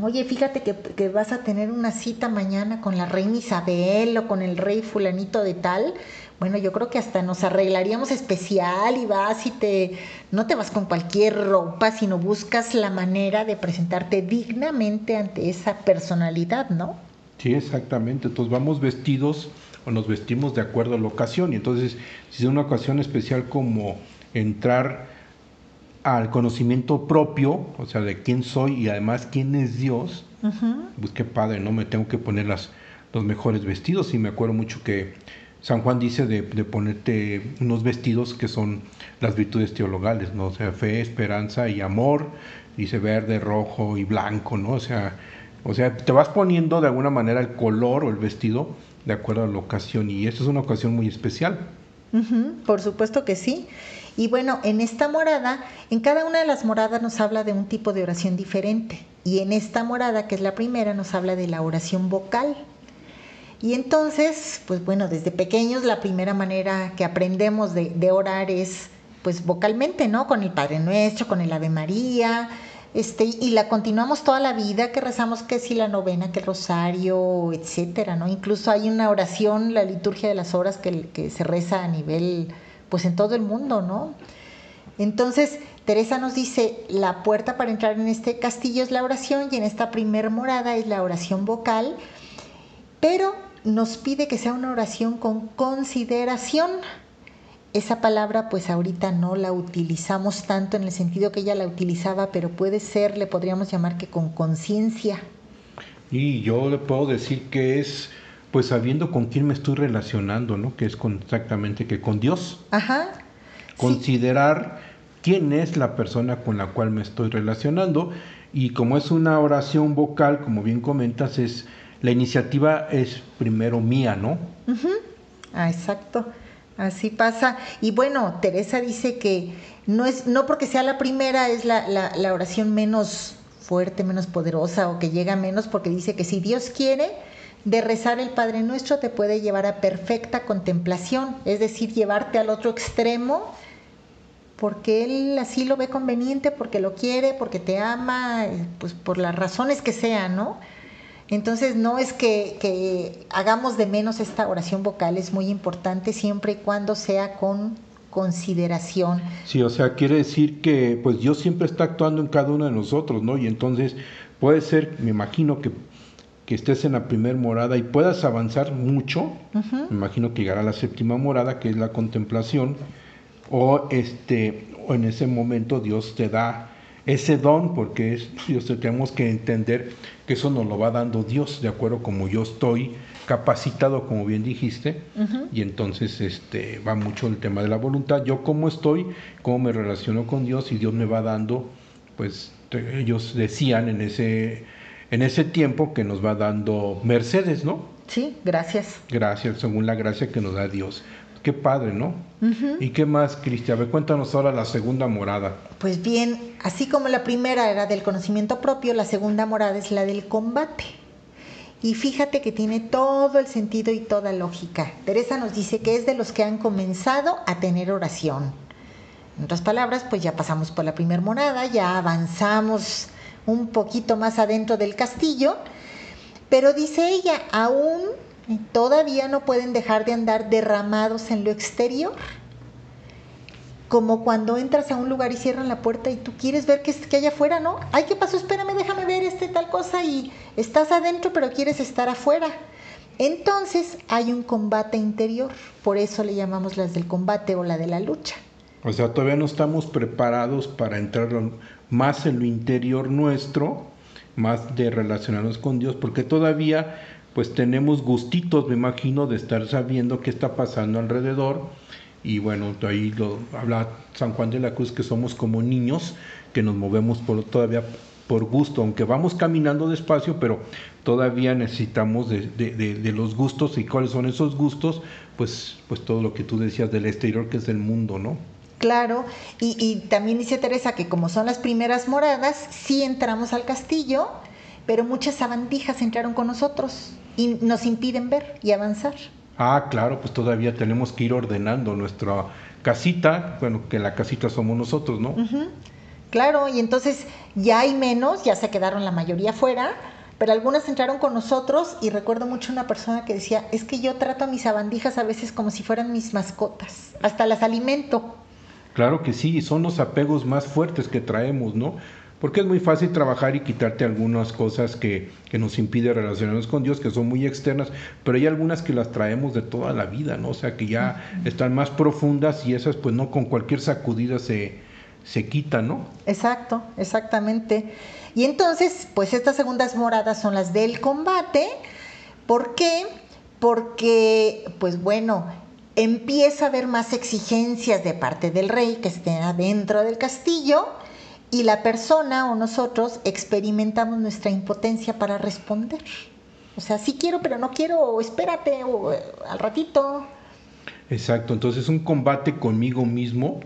oye, fíjate que, que vas a tener una cita mañana con la reina Isabel o con el rey fulanito de tal, bueno, yo creo que hasta nos arreglaríamos especial y vas y te, no te vas con cualquier ropa, sino buscas la manera de presentarte dignamente ante esa personalidad, ¿no? Sí, exactamente. Entonces vamos vestidos o nos vestimos de acuerdo a la ocasión. Y entonces, si es una ocasión especial como entrar al conocimiento propio, o sea, de quién soy y además quién es Dios, pues qué padre, ¿no? Me tengo que poner las, los mejores vestidos. Y me acuerdo mucho que San Juan dice de, ponerte unos vestidos que son las virtudes teologales, ¿no? O sea, fe, esperanza y amor, dice verde, rojo y blanco, ¿no? O sea, o sea, te vas poniendo de alguna manera el color o el vestido de acuerdo a la ocasión y esta es una ocasión muy especial. Por supuesto que sí. Y bueno, en esta morada, en cada una de las moradas nos habla de un tipo de oración diferente. Y en esta morada, que es la primera, nos habla de la oración vocal. Y entonces, pues bueno, desde pequeños la primera manera que aprendemos de, orar es pues vocalmente, ¿no? Con el Padre Nuestro, con el Ave María, este, y la continuamos toda la vida, que rezamos que si la novena, que el rosario, etcétera, ¿no? Incluso hay una oración, la liturgia de las horas, que, que se reza a nivel, pues en todo el mundo, ¿no? Entonces, Teresa nos dice, la puerta para entrar en este castillo es la oración y en esta primer morada es la oración vocal, pero nos pide que sea una oración con consideración. Esa palabra pues ahorita no la utilizamos tanto en el sentido que ella la utilizaba, pero puede ser, le podríamos llamar que con conciencia. Y yo le puedo decir que es pues sabiendo con quién me estoy relacionando, ¿no? Que es con, exactamente que con Dios. Ajá. Considerar sí. quién es la persona con la cual me estoy relacionando y como es una oración vocal, como bien comentas, es la iniciativa es primero mía, ¿no? Ah, exacto. Así pasa. Y bueno, Teresa dice que no es, no porque sea la primera, es la, la, la, oración menos fuerte, menos poderosa o que llega menos, porque dice que si Dios quiere, de rezar el Padre Nuestro te puede llevar a perfecta contemplación, es decir, llevarte al otro extremo, porque Él así lo ve conveniente, porque lo quiere, porque te ama, pues por las razones que sean, ¿no? Entonces no es que, que, hagamos de menos esta oración vocal, es muy importante siempre y cuando sea con consideración. Sí, o sea, quiere decir que pues Dios siempre está actuando en cada uno de nosotros, ¿no? Y entonces puede ser, me imagino que, que estés en la primera morada y puedas avanzar mucho, uh -huh. me imagino que llegará a la séptima morada, que es la contemplación, o este, o en ese momento Dios te da ese don, porque es, tenemos que entender que eso nos lo va dando Dios, de acuerdo como yo estoy capacitado, como bien dijiste, uh -huh. y entonces este, va mucho el tema de la voluntad, yo cómo estoy, cómo me relaciono con Dios, y Dios me va dando, pues ellos decían en ese, en ese tiempo que nos va dando mercedes, ¿no? Sí, gracias. Gracias, según la gracia que nos da Dios. Qué padre, ¿no? Uh -huh. ¿Y qué más, Cristian? A ver, cuéntanos ahora la segunda morada. Pues bien, así como la primera era del conocimiento propio, la segunda morada es la del combate. Y fíjate que tiene todo el sentido y toda lógica. Teresa nos dice que es de los que han comenzado a tener oración. En otras palabras, pues ya pasamos por la primera morada, ya avanzamos un poquito más adentro del castillo, pero dice ella, aún todavía no pueden dejar de andar derramados en lo exterior. Como cuando entras a un lugar y cierran la puerta y tú quieres ver qué, qué hay afuera, ¿no? Ay, ¿qué pasó? Espérame, déjame ver este tal cosa y estás adentro pero quieres estar afuera. Entonces hay un combate interior, por eso le llamamos las del combate o la de la lucha. O sea, todavía no estamos preparados para entrar más en lo interior nuestro, más de relacionarnos con Dios, porque todavía pues tenemos gustitos, me imagino, de estar sabiendo qué está pasando alrededor. Y bueno, ahí lo habla San Juan de la Cruz, que somos como niños, que nos movemos por, todavía por gusto, aunque vamos caminando despacio, pero todavía necesitamos de, los gustos y cuáles son esos gustos, pues, pues todo lo que tú decías del exterior, que es el mundo, ¿no? Claro, y, y también dice Teresa que como son las primeras moradas, sí entramos al castillo, pero muchas sabandijas entraron con nosotros y nos impiden ver y avanzar. Ah, claro, pues todavía tenemos que ir ordenando nuestra casita, bueno, que la casita somos nosotros, ¿no? Uh -huh. Claro, y entonces ya hay menos, ya se quedaron la mayoría fuera, pero algunas entraron con nosotros y recuerdo mucho una persona que decía, es que yo trato a mis sabandijas a veces como si fueran mis mascotas, hasta las alimento. Claro que sí, y son los apegos más fuertes que traemos, ¿no? Porque es muy fácil trabajar y quitarte algunas cosas que, que nos impide relacionarnos con Dios, que son muy externas, pero hay algunas que las traemos de toda la vida, ¿no? O sea, que ya están más profundas y esas pues no con cualquier sacudida se, se quitan, ¿no? Exacto, exactamente. Y entonces, pues estas segundas moradas son las del combate. ¿Por qué? Porque, pues bueno, empieza a haber más exigencias de parte del rey que esté adentro del castillo y la persona o nosotros experimentamos nuestra impotencia para responder. O sea, sí quiero, pero no quiero, o espérate, o eh, al ratito. Exacto, entonces un combate conmigo mismo,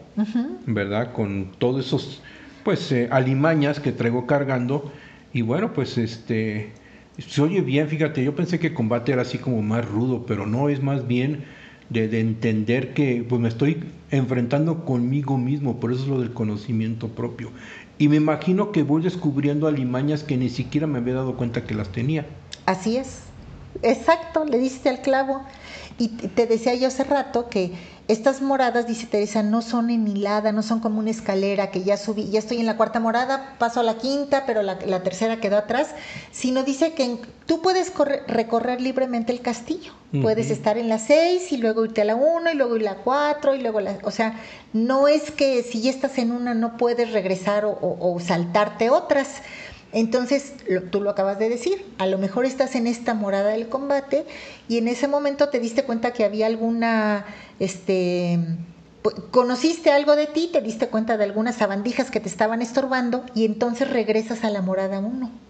¿verdad? Con todos esos, pues, eh, alimañas que traigo cargando. Y bueno, pues, este, se oye bien, fíjate, yo pensé que combate era así como más rudo, pero no, es más bien de, de entender que, pues, me estoy enfrentando conmigo mismo, por eso es lo del conocimiento propio. Y me imagino que voy descubriendo alimañas que ni siquiera me había dado cuenta que las tenía. Así es. Exacto, le diste al clavo. Y te decía yo hace rato que estas moradas, dice Teresa, no son en hilada, no son como una escalera que ya subí, ya estoy en la cuarta morada, paso a la quinta, pero la, la tercera quedó atrás, sino dice que en- tú puedes correr- recorrer libremente el castillo. Puedes estar en la seis y luego irte a la uno y luego ir a la cuatro y luego la... O sea, no es que si ya estás en una no puedes regresar o, o- o saltarte otras. Entonces, tú lo acabas de decir, a lo mejor estás en esta morada del combate y en ese momento te diste cuenta que había alguna, este, conociste algo de ti, te diste cuenta de algunas sabandijas que te estaban estorbando y entonces regresas a la morada 1.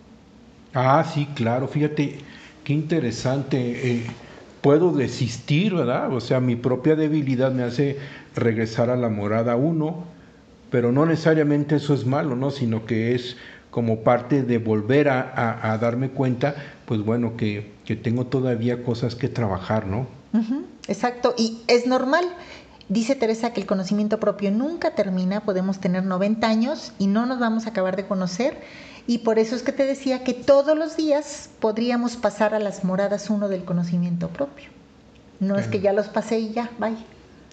Ah, sí, claro, fíjate, qué interesante. eh, puedo desistir, ¿verdad? O sea, mi propia debilidad me hace regresar a la morada 1, pero no necesariamente eso es malo, ¿no? Sino que es como parte de volver a, a- a darme cuenta, pues bueno, que, que tengo todavía cosas que trabajar, ¿no? Ujú, Exacto, y es normal. Dice Teresa que el conocimiento propio nunca termina, podemos tener 90 años y no nos vamos a acabar de conocer. Y por eso es que te decía que todos los días podríamos pasar a las moradas uno del conocimiento propio. No es que ya los pasé y ya, bye.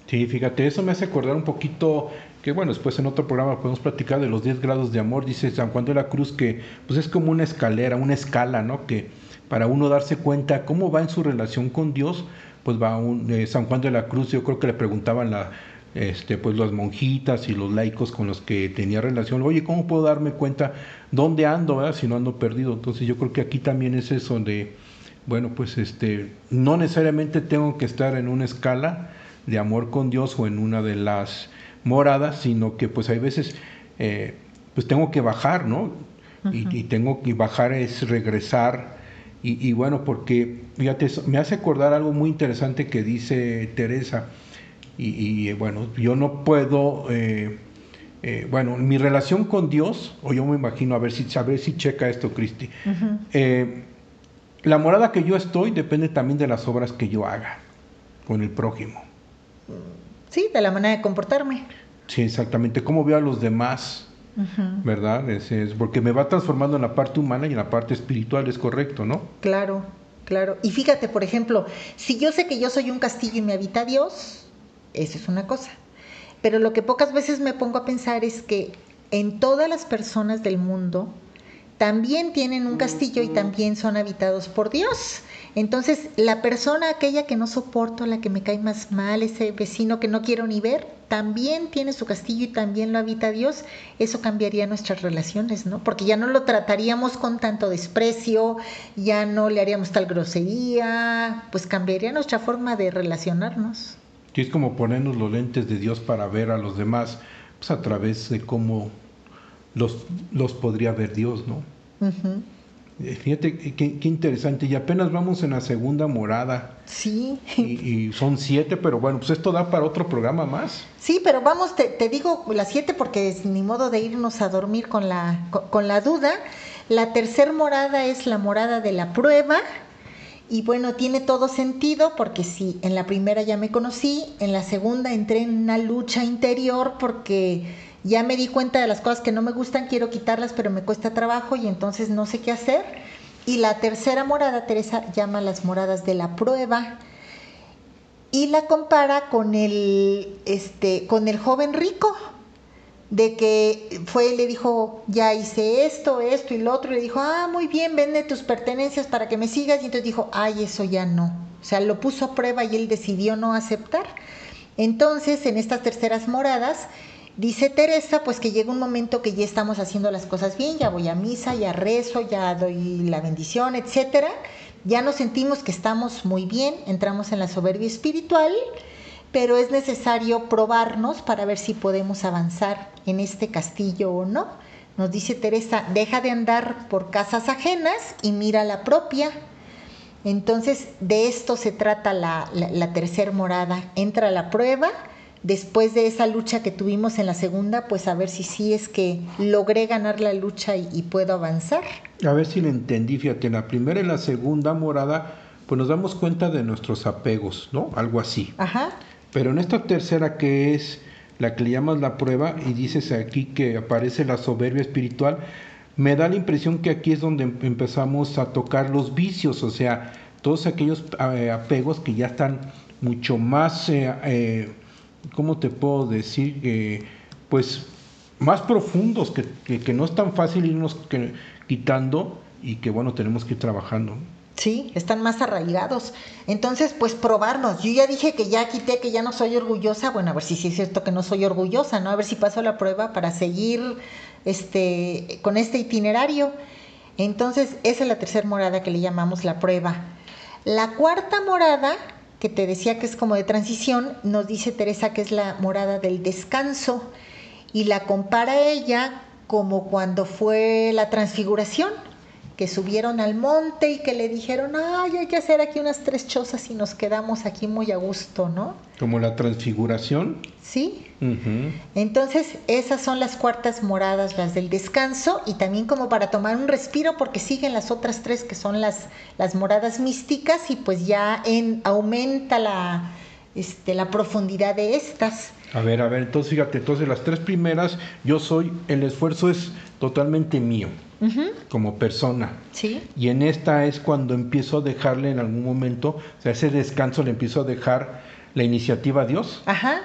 Sí, fíjate, eso me hace acordar un poquito que bueno, después en otro programa podemos platicar de los 10 grados de amor, dice San Juan de la Cruz que pues es como una escalera, una escala, ¿no? Que para uno darse cuenta cómo va en su relación con Dios, pues va un, eh, San Juan de la Cruz, yo creo que le preguntaban la, este, pues las monjitas y los laicos con los que tenía relación, oye, ¿cómo puedo darme cuenta dónde ando, si no ando perdido? Entonces yo creo que aquí también es eso de, bueno, pues este, no necesariamente tengo que estar en una escala de amor con Dios o en una de las moradas, sino que pues hay veces, eh, pues tengo que bajar, ¿no? y, y tengo que bajar es regresar. Y, y bueno, porque, fíjate, me hace acordar algo muy interesante que dice Teresa. Y, y, bueno, yo no puedo, eh, eh, bueno, mi relación con Dios, o yo me imagino, a ver si, a ver si checa esto, Cristi. La morada que yo estoy depende también de las obras que yo haga con el prójimo. Sí, de la manera de comportarme. Sí, exactamente. ¿Cómo veo a los demás? ¿Verdad? Es, es porque me va transformando en la parte humana y en la parte espiritual, es correcto, ¿no? Claro, claro. Y fíjate, por ejemplo, si yo sé que yo soy un castillo y me habita Dios, eso es una cosa. Pero lo que pocas veces me pongo a pensar es que en todas las personas del mundo también tienen un castillo y también son habitados por Dios. Entonces, la persona aquella que no soporto, la que me cae más mal, ese vecino que no quiero ni ver, también tiene su castillo y también lo habita Dios. Eso cambiaría nuestras relaciones, ¿no? Porque ya no lo trataríamos con tanto desprecio, ya no le haríamos tal grosería, pues cambiaría nuestra forma de relacionarnos. Sí, es como ponernos los lentes de Dios para ver a los demás, pues a través de cómo los, los podría ver Dios, ¿no? Fíjate qué, qué interesante, y apenas vamos en la segunda morada, Sí. y, y son siete, pero bueno, pues esto da para otro programa más. Sí, pero vamos, te, te digo las siete porque es ni modo de irnos a dormir con la, con, con la duda. La tercer morada es la morada de la prueba. Y bueno, tiene todo sentido porque sí, en la primera ya me conocí, en la segunda entré en una lucha interior porque ya me di cuenta de las cosas que no me gustan, quiero quitarlas, pero me cuesta trabajo y entonces no sé qué hacer. Y la tercera morada, Teresa llama las moradas de la prueba y la compara con el, este, con el joven rico, de que fue y le dijo, ya hice esto, esto y lo otro, y le dijo, ah, muy bien, vende tus pertenencias para que me sigas, y entonces dijo, ay, eso ya no. O sea, lo puso a prueba y él decidió no aceptar. Entonces, en estas terceras moradas, dice Teresa, pues que llega un momento que ya estamos haciendo las cosas bien, ya voy a misa, ya rezo, ya doy la bendición, etcétera. Ya nos sentimos que estamos muy bien, entramos en la soberbia espiritual, pero es necesario probarnos para ver si podemos avanzar en este castillo o no. Nos dice Teresa, deja de andar por casas ajenas y mira la propia. Entonces, de esto se trata la, la, tercera morada. Entra la prueba, después de esa lucha que tuvimos en la segunda, pues a ver si sí es que logré ganar la lucha y, y puedo avanzar. A ver si le entendí, fíjate, en la primera y la segunda morada, pues nos damos cuenta de nuestros apegos, ¿no? Algo así. Ajá. Pero en esta tercera que es la que le llamas la prueba y dices aquí que aparece la soberbia espiritual, me da la impresión que aquí es donde em- empezamos a tocar los vicios, o sea, todos aquellos eh, apegos que ya están mucho más, eh, eh, ¿cómo te puedo decir? Eh, pues más profundos, que, que, no es tan fácil irnos que- quitando y que bueno, tenemos que ir trabajando. Sí, están más arraigados. Entonces, pues probarnos. Yo ya dije que ya quité, que ya no soy orgullosa. Bueno, a ver si sí es cierto que no soy orgullosa, ¿no? A ver si paso la prueba para seguir este, con este itinerario. Entonces, esa es la tercera morada que le llamamos la prueba. La cuarta morada, que te decía que es como de transición, nos dice Teresa que es la morada del descanso y la compara ella como cuando fue la transfiguración que subieron al monte y que le dijeron, ay, hay que hacer aquí unas tres chozas y nos quedamos aquí muy a gusto, ¿no? Como la transfiguración. Sí. Entonces, esas son las cuartas moradas, las del descanso, y también como para tomar un respiro, porque siguen las otras tres que son las, las moradas místicas, y pues ya en, aumenta la, este, la profundidad de estas. A ver, a ver, entonces fíjate, entonces las tres primeras, yo soy, el esfuerzo es totalmente mío, Como persona. Sí. Y en esta es cuando empiezo a dejarle en algún momento, o sea, ese descanso le empiezo a dejar la iniciativa a Dios. Ajá.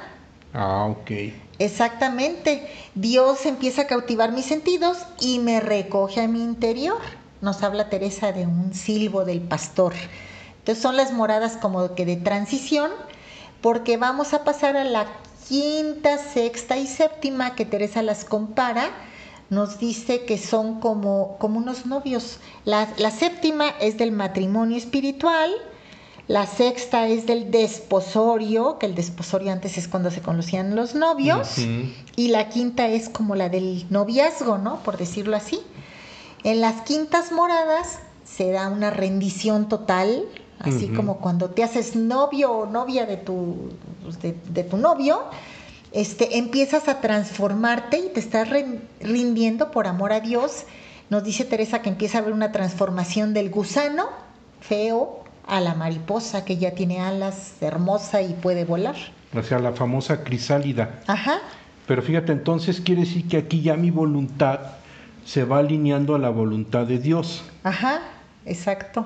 Ah, ok. Exactamente. Dios empieza a cautivar mis sentidos y me recoge a mi interior. Nos habla Teresa de un silbo del pastor. Entonces son las moradas como que de transición, porque vamos a pasar a la quinta, sexta y séptima, que Teresa las compara. Nos dice que son como, como unos novios. La, la séptima es del matrimonio espiritual, la sexta es del desposorio, que el desposorio antes es cuando se conocían los novios. Y la quinta es como la del noviazgo, ¿no? Por decirlo así. En las quintas moradas se da una rendición total, así como cuando te haces novio o novia de tu, de, de tu novio, este, empiezas a transformarte y te estás rin- rindiendo por amor a Dios. Nos dice Teresa que empieza a haber una transformación del gusano feo a la mariposa que ya tiene alas, hermosa y puede volar. O sea, la famosa crisálida. Ajá, Pero fíjate, entonces quiere decir que aquí ya mi voluntad se va alineando a la voluntad de Dios. ajá, exacto.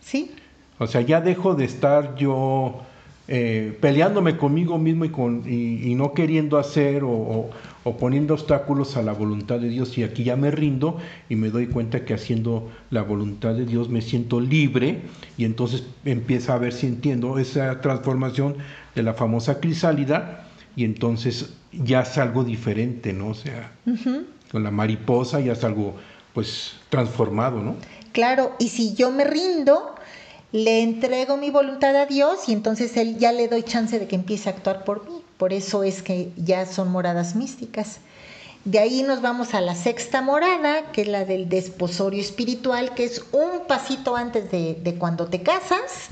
¿Sí? O sea, ya dejo de estar yo eh, peleándome conmigo mismo y, con, y, y no queriendo hacer o, o- o poniendo obstáculos a la voluntad de Dios. Y aquí ya me rindo y me doy cuenta que haciendo la voluntad de Dios me siento libre y entonces empieza a ver si entiendo esa transformación de la famosa crisálida y entonces ya es algo diferente, ¿no? O sea, con la mariposa ya es algo pues transformado, ¿no? Claro, y si yo me rindo, le entrego mi voluntad a Dios y entonces él ya le doy chance de que empiece a actuar por mí. Por eso es que ya son moradas místicas. De ahí nos vamos a la sexta morada, que es la del desposorio espiritual, que es un pasito antes de, de cuando te casas.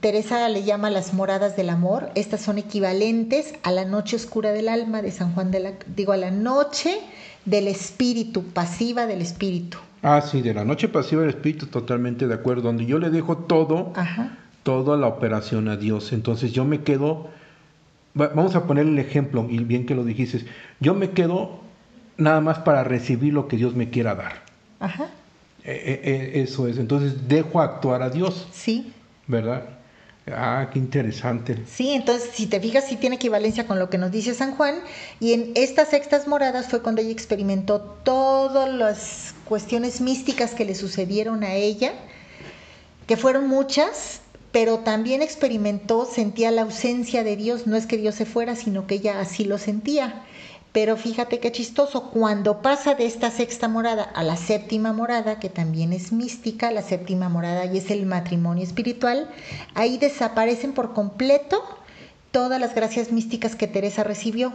Teresa le llama las moradas del amor. Estas son equivalentes a la noche oscura del alma de San Juan de la... Digo, a la noche del espíritu, pasiva del espíritu. Ah, sí, de la noche pasiva del espíritu, totalmente de acuerdo, donde yo le dejo todo, Ajá. toda la operación a Dios. Entonces yo me quedo va- vamos a poner el ejemplo, y bien que lo dijiste, yo me quedo nada más para recibir lo que Dios me quiera dar. Ajá, Eh, eh, eh, eso es, entonces dejo actuar a Dios, sí. ¿verdad? Ah, qué interesante. Sí, entonces si te fijas, sí tiene equivalencia con lo que nos dice San Juan. Y en estas sextas moradas fue cuando ella experimentó todas las cuestiones místicas que le sucedieron a ella, que fueron muchas, pero también experimentó, sentía la ausencia de Dios. No es que Dios se fuera, sino que ella así lo sentía. Pero fíjate qué chistoso, cuando pasa de esta sexta morada a la séptima morada, que también es mística, la séptima morada y es el matrimonio espiritual, ahí desaparecen por completo todas las gracias místicas que Teresa recibió.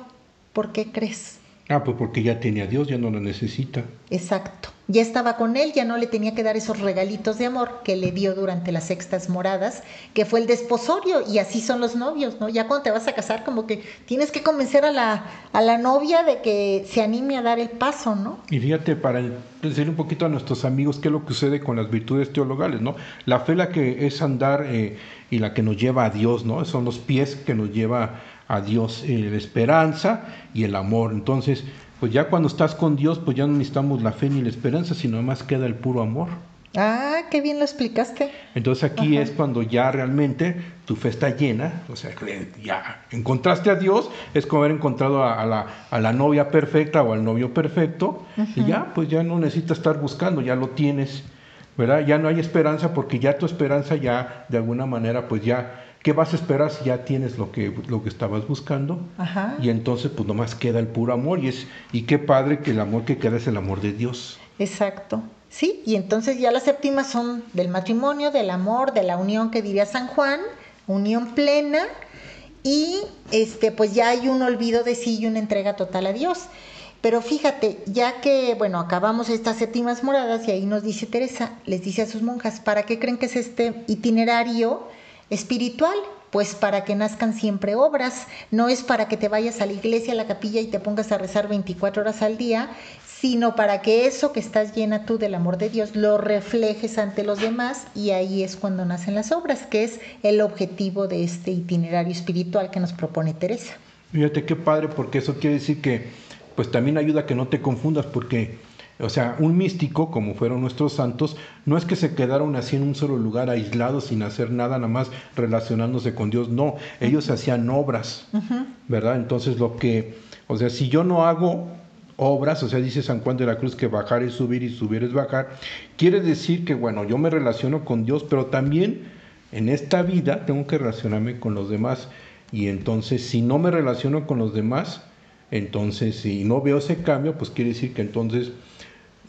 ¿Por qué crees? Ah, pues porque ya tiene a Dios, ya no lo necesita. Exacto. Ya estaba con él, ya no le tenía que dar esos regalitos de amor que le dio durante las sextas moradas, que fue el desposorio, y así son los novios, ¿no? Ya cuando te vas a casar, como que tienes que convencer a la, a la novia de que se anime a dar el paso, ¿no? Y fíjate, para decirle un poquito a nuestros amigos qué es lo que sucede con las virtudes teologales, ¿no? La fe la que es andar eh, y la que nos lleva a Dios, ¿no? Son los pies que nos lleva a Dios, eh, la esperanza y el amor. Entonces, pues ya cuando estás con Dios, pues ya no necesitamos la fe ni la esperanza, sino más queda el puro amor. Ah, qué bien lo explicaste. Entonces aquí es cuando ya realmente tu fe está llena, o sea, ya encontraste a Dios, es como haber encontrado a, a la, a la novia perfecta o al novio perfecto, y ya, pues ya no necesitas estar buscando, ya lo tienes, ¿verdad? Ya no hay esperanza porque ya tu esperanza ya, de alguna manera, pues ya, ¿qué vas a esperar si ya tienes lo que, lo que estabas buscando? Ajá. Y entonces pues nomás queda el puro amor, y, es, y qué padre que el amor que queda es el amor de Dios. Exacto. Sí, y entonces ya las séptimas son del matrimonio, del amor, de la unión que diría San Juan, unión plena, y este, pues ya hay un olvido de sí y una entrega total a Dios. Pero fíjate, ya que, bueno, acabamos estas séptimas moradas y ahí nos dice Teresa, les dice a sus monjas, ¿para qué creen que es este itinerario espiritual? Pues para que nazcan siempre obras, no es para que te vayas a la iglesia, a la capilla y te pongas a rezar 24 horas al día, sino para que eso que estás llena tú del amor de Dios lo reflejes ante los demás y ahí es cuando nacen las obras, que es el objetivo de este itinerario espiritual que nos propone Teresa. Fíjate qué padre, porque eso quiere decir que, pues también ayuda a que no te confundas, porque, o sea, un místico, como fueron nuestros santos, no es que se quedaron así en un solo lugar aislados sin hacer nada, nada más relacionándose con Dios, no, ellos hacían obras, ¿verdad? Entonces lo que, o sea, si yo no hago obras, o sea, dice San Juan de la Cruz que bajar es subir y subir es bajar, quiere decir que, bueno, yo me relaciono con Dios, pero también en esta vida tengo que relacionarme con los demás. Y entonces, si no me relaciono con los demás, entonces, si no veo ese cambio, pues quiere decir que entonces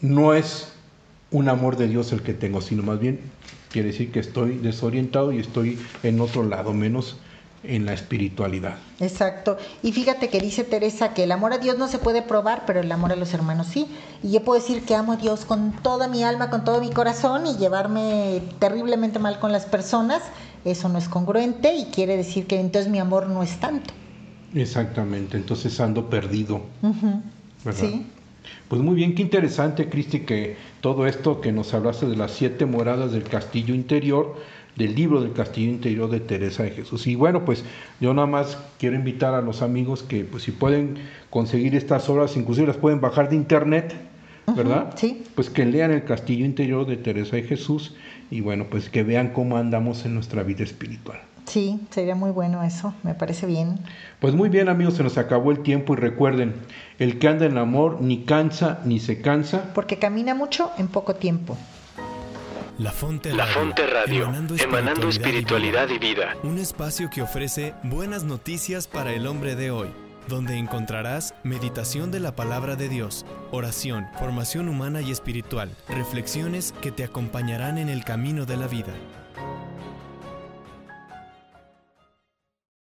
no es un amor de Dios el que tengo, sino más bien quiere decir que estoy desorientado y estoy en otro lado, menos en la espiritualidad. Exacto. Y fíjate que dice Teresa que el amor a Dios no se puede probar, pero el amor a los hermanos sí. Y yo puedo decir que amo a Dios con toda mi alma, con todo mi corazón y llevarme terriblemente mal con las personas. Eso no es congruente y quiere decir que entonces mi amor no es tanto. Exactamente, entonces ando perdido. Sí. Pues muy bien, qué interesante, Cristi, que todo esto que nos hablaste de las siete moradas del castillo interior, del libro del castillo interior de Teresa de Jesús. Y bueno, pues yo nada más quiero invitar a los amigos que pues si pueden conseguir estas obras, inclusive las pueden bajar de internet, ¿verdad? sí. Pues que lean el castillo interior de Teresa de Jesús y bueno, pues que vean cómo andamos en nuestra vida espiritual. Sí, sería muy bueno eso, me parece bien. Pues muy bien amigos, se nos acabó el tiempo y recuerden, el que anda en amor ni cansa ni se cansa. Porque camina mucho en poco tiempo. La Fonte La Radio, Fonte Radio, emanando espiritualidad y vida. Un espacio que ofrece buenas noticias para el hombre de hoy, donde encontrarás meditación de la palabra de Dios, oración, formación humana y espiritual, reflexiones que te acompañarán en el camino de la vida.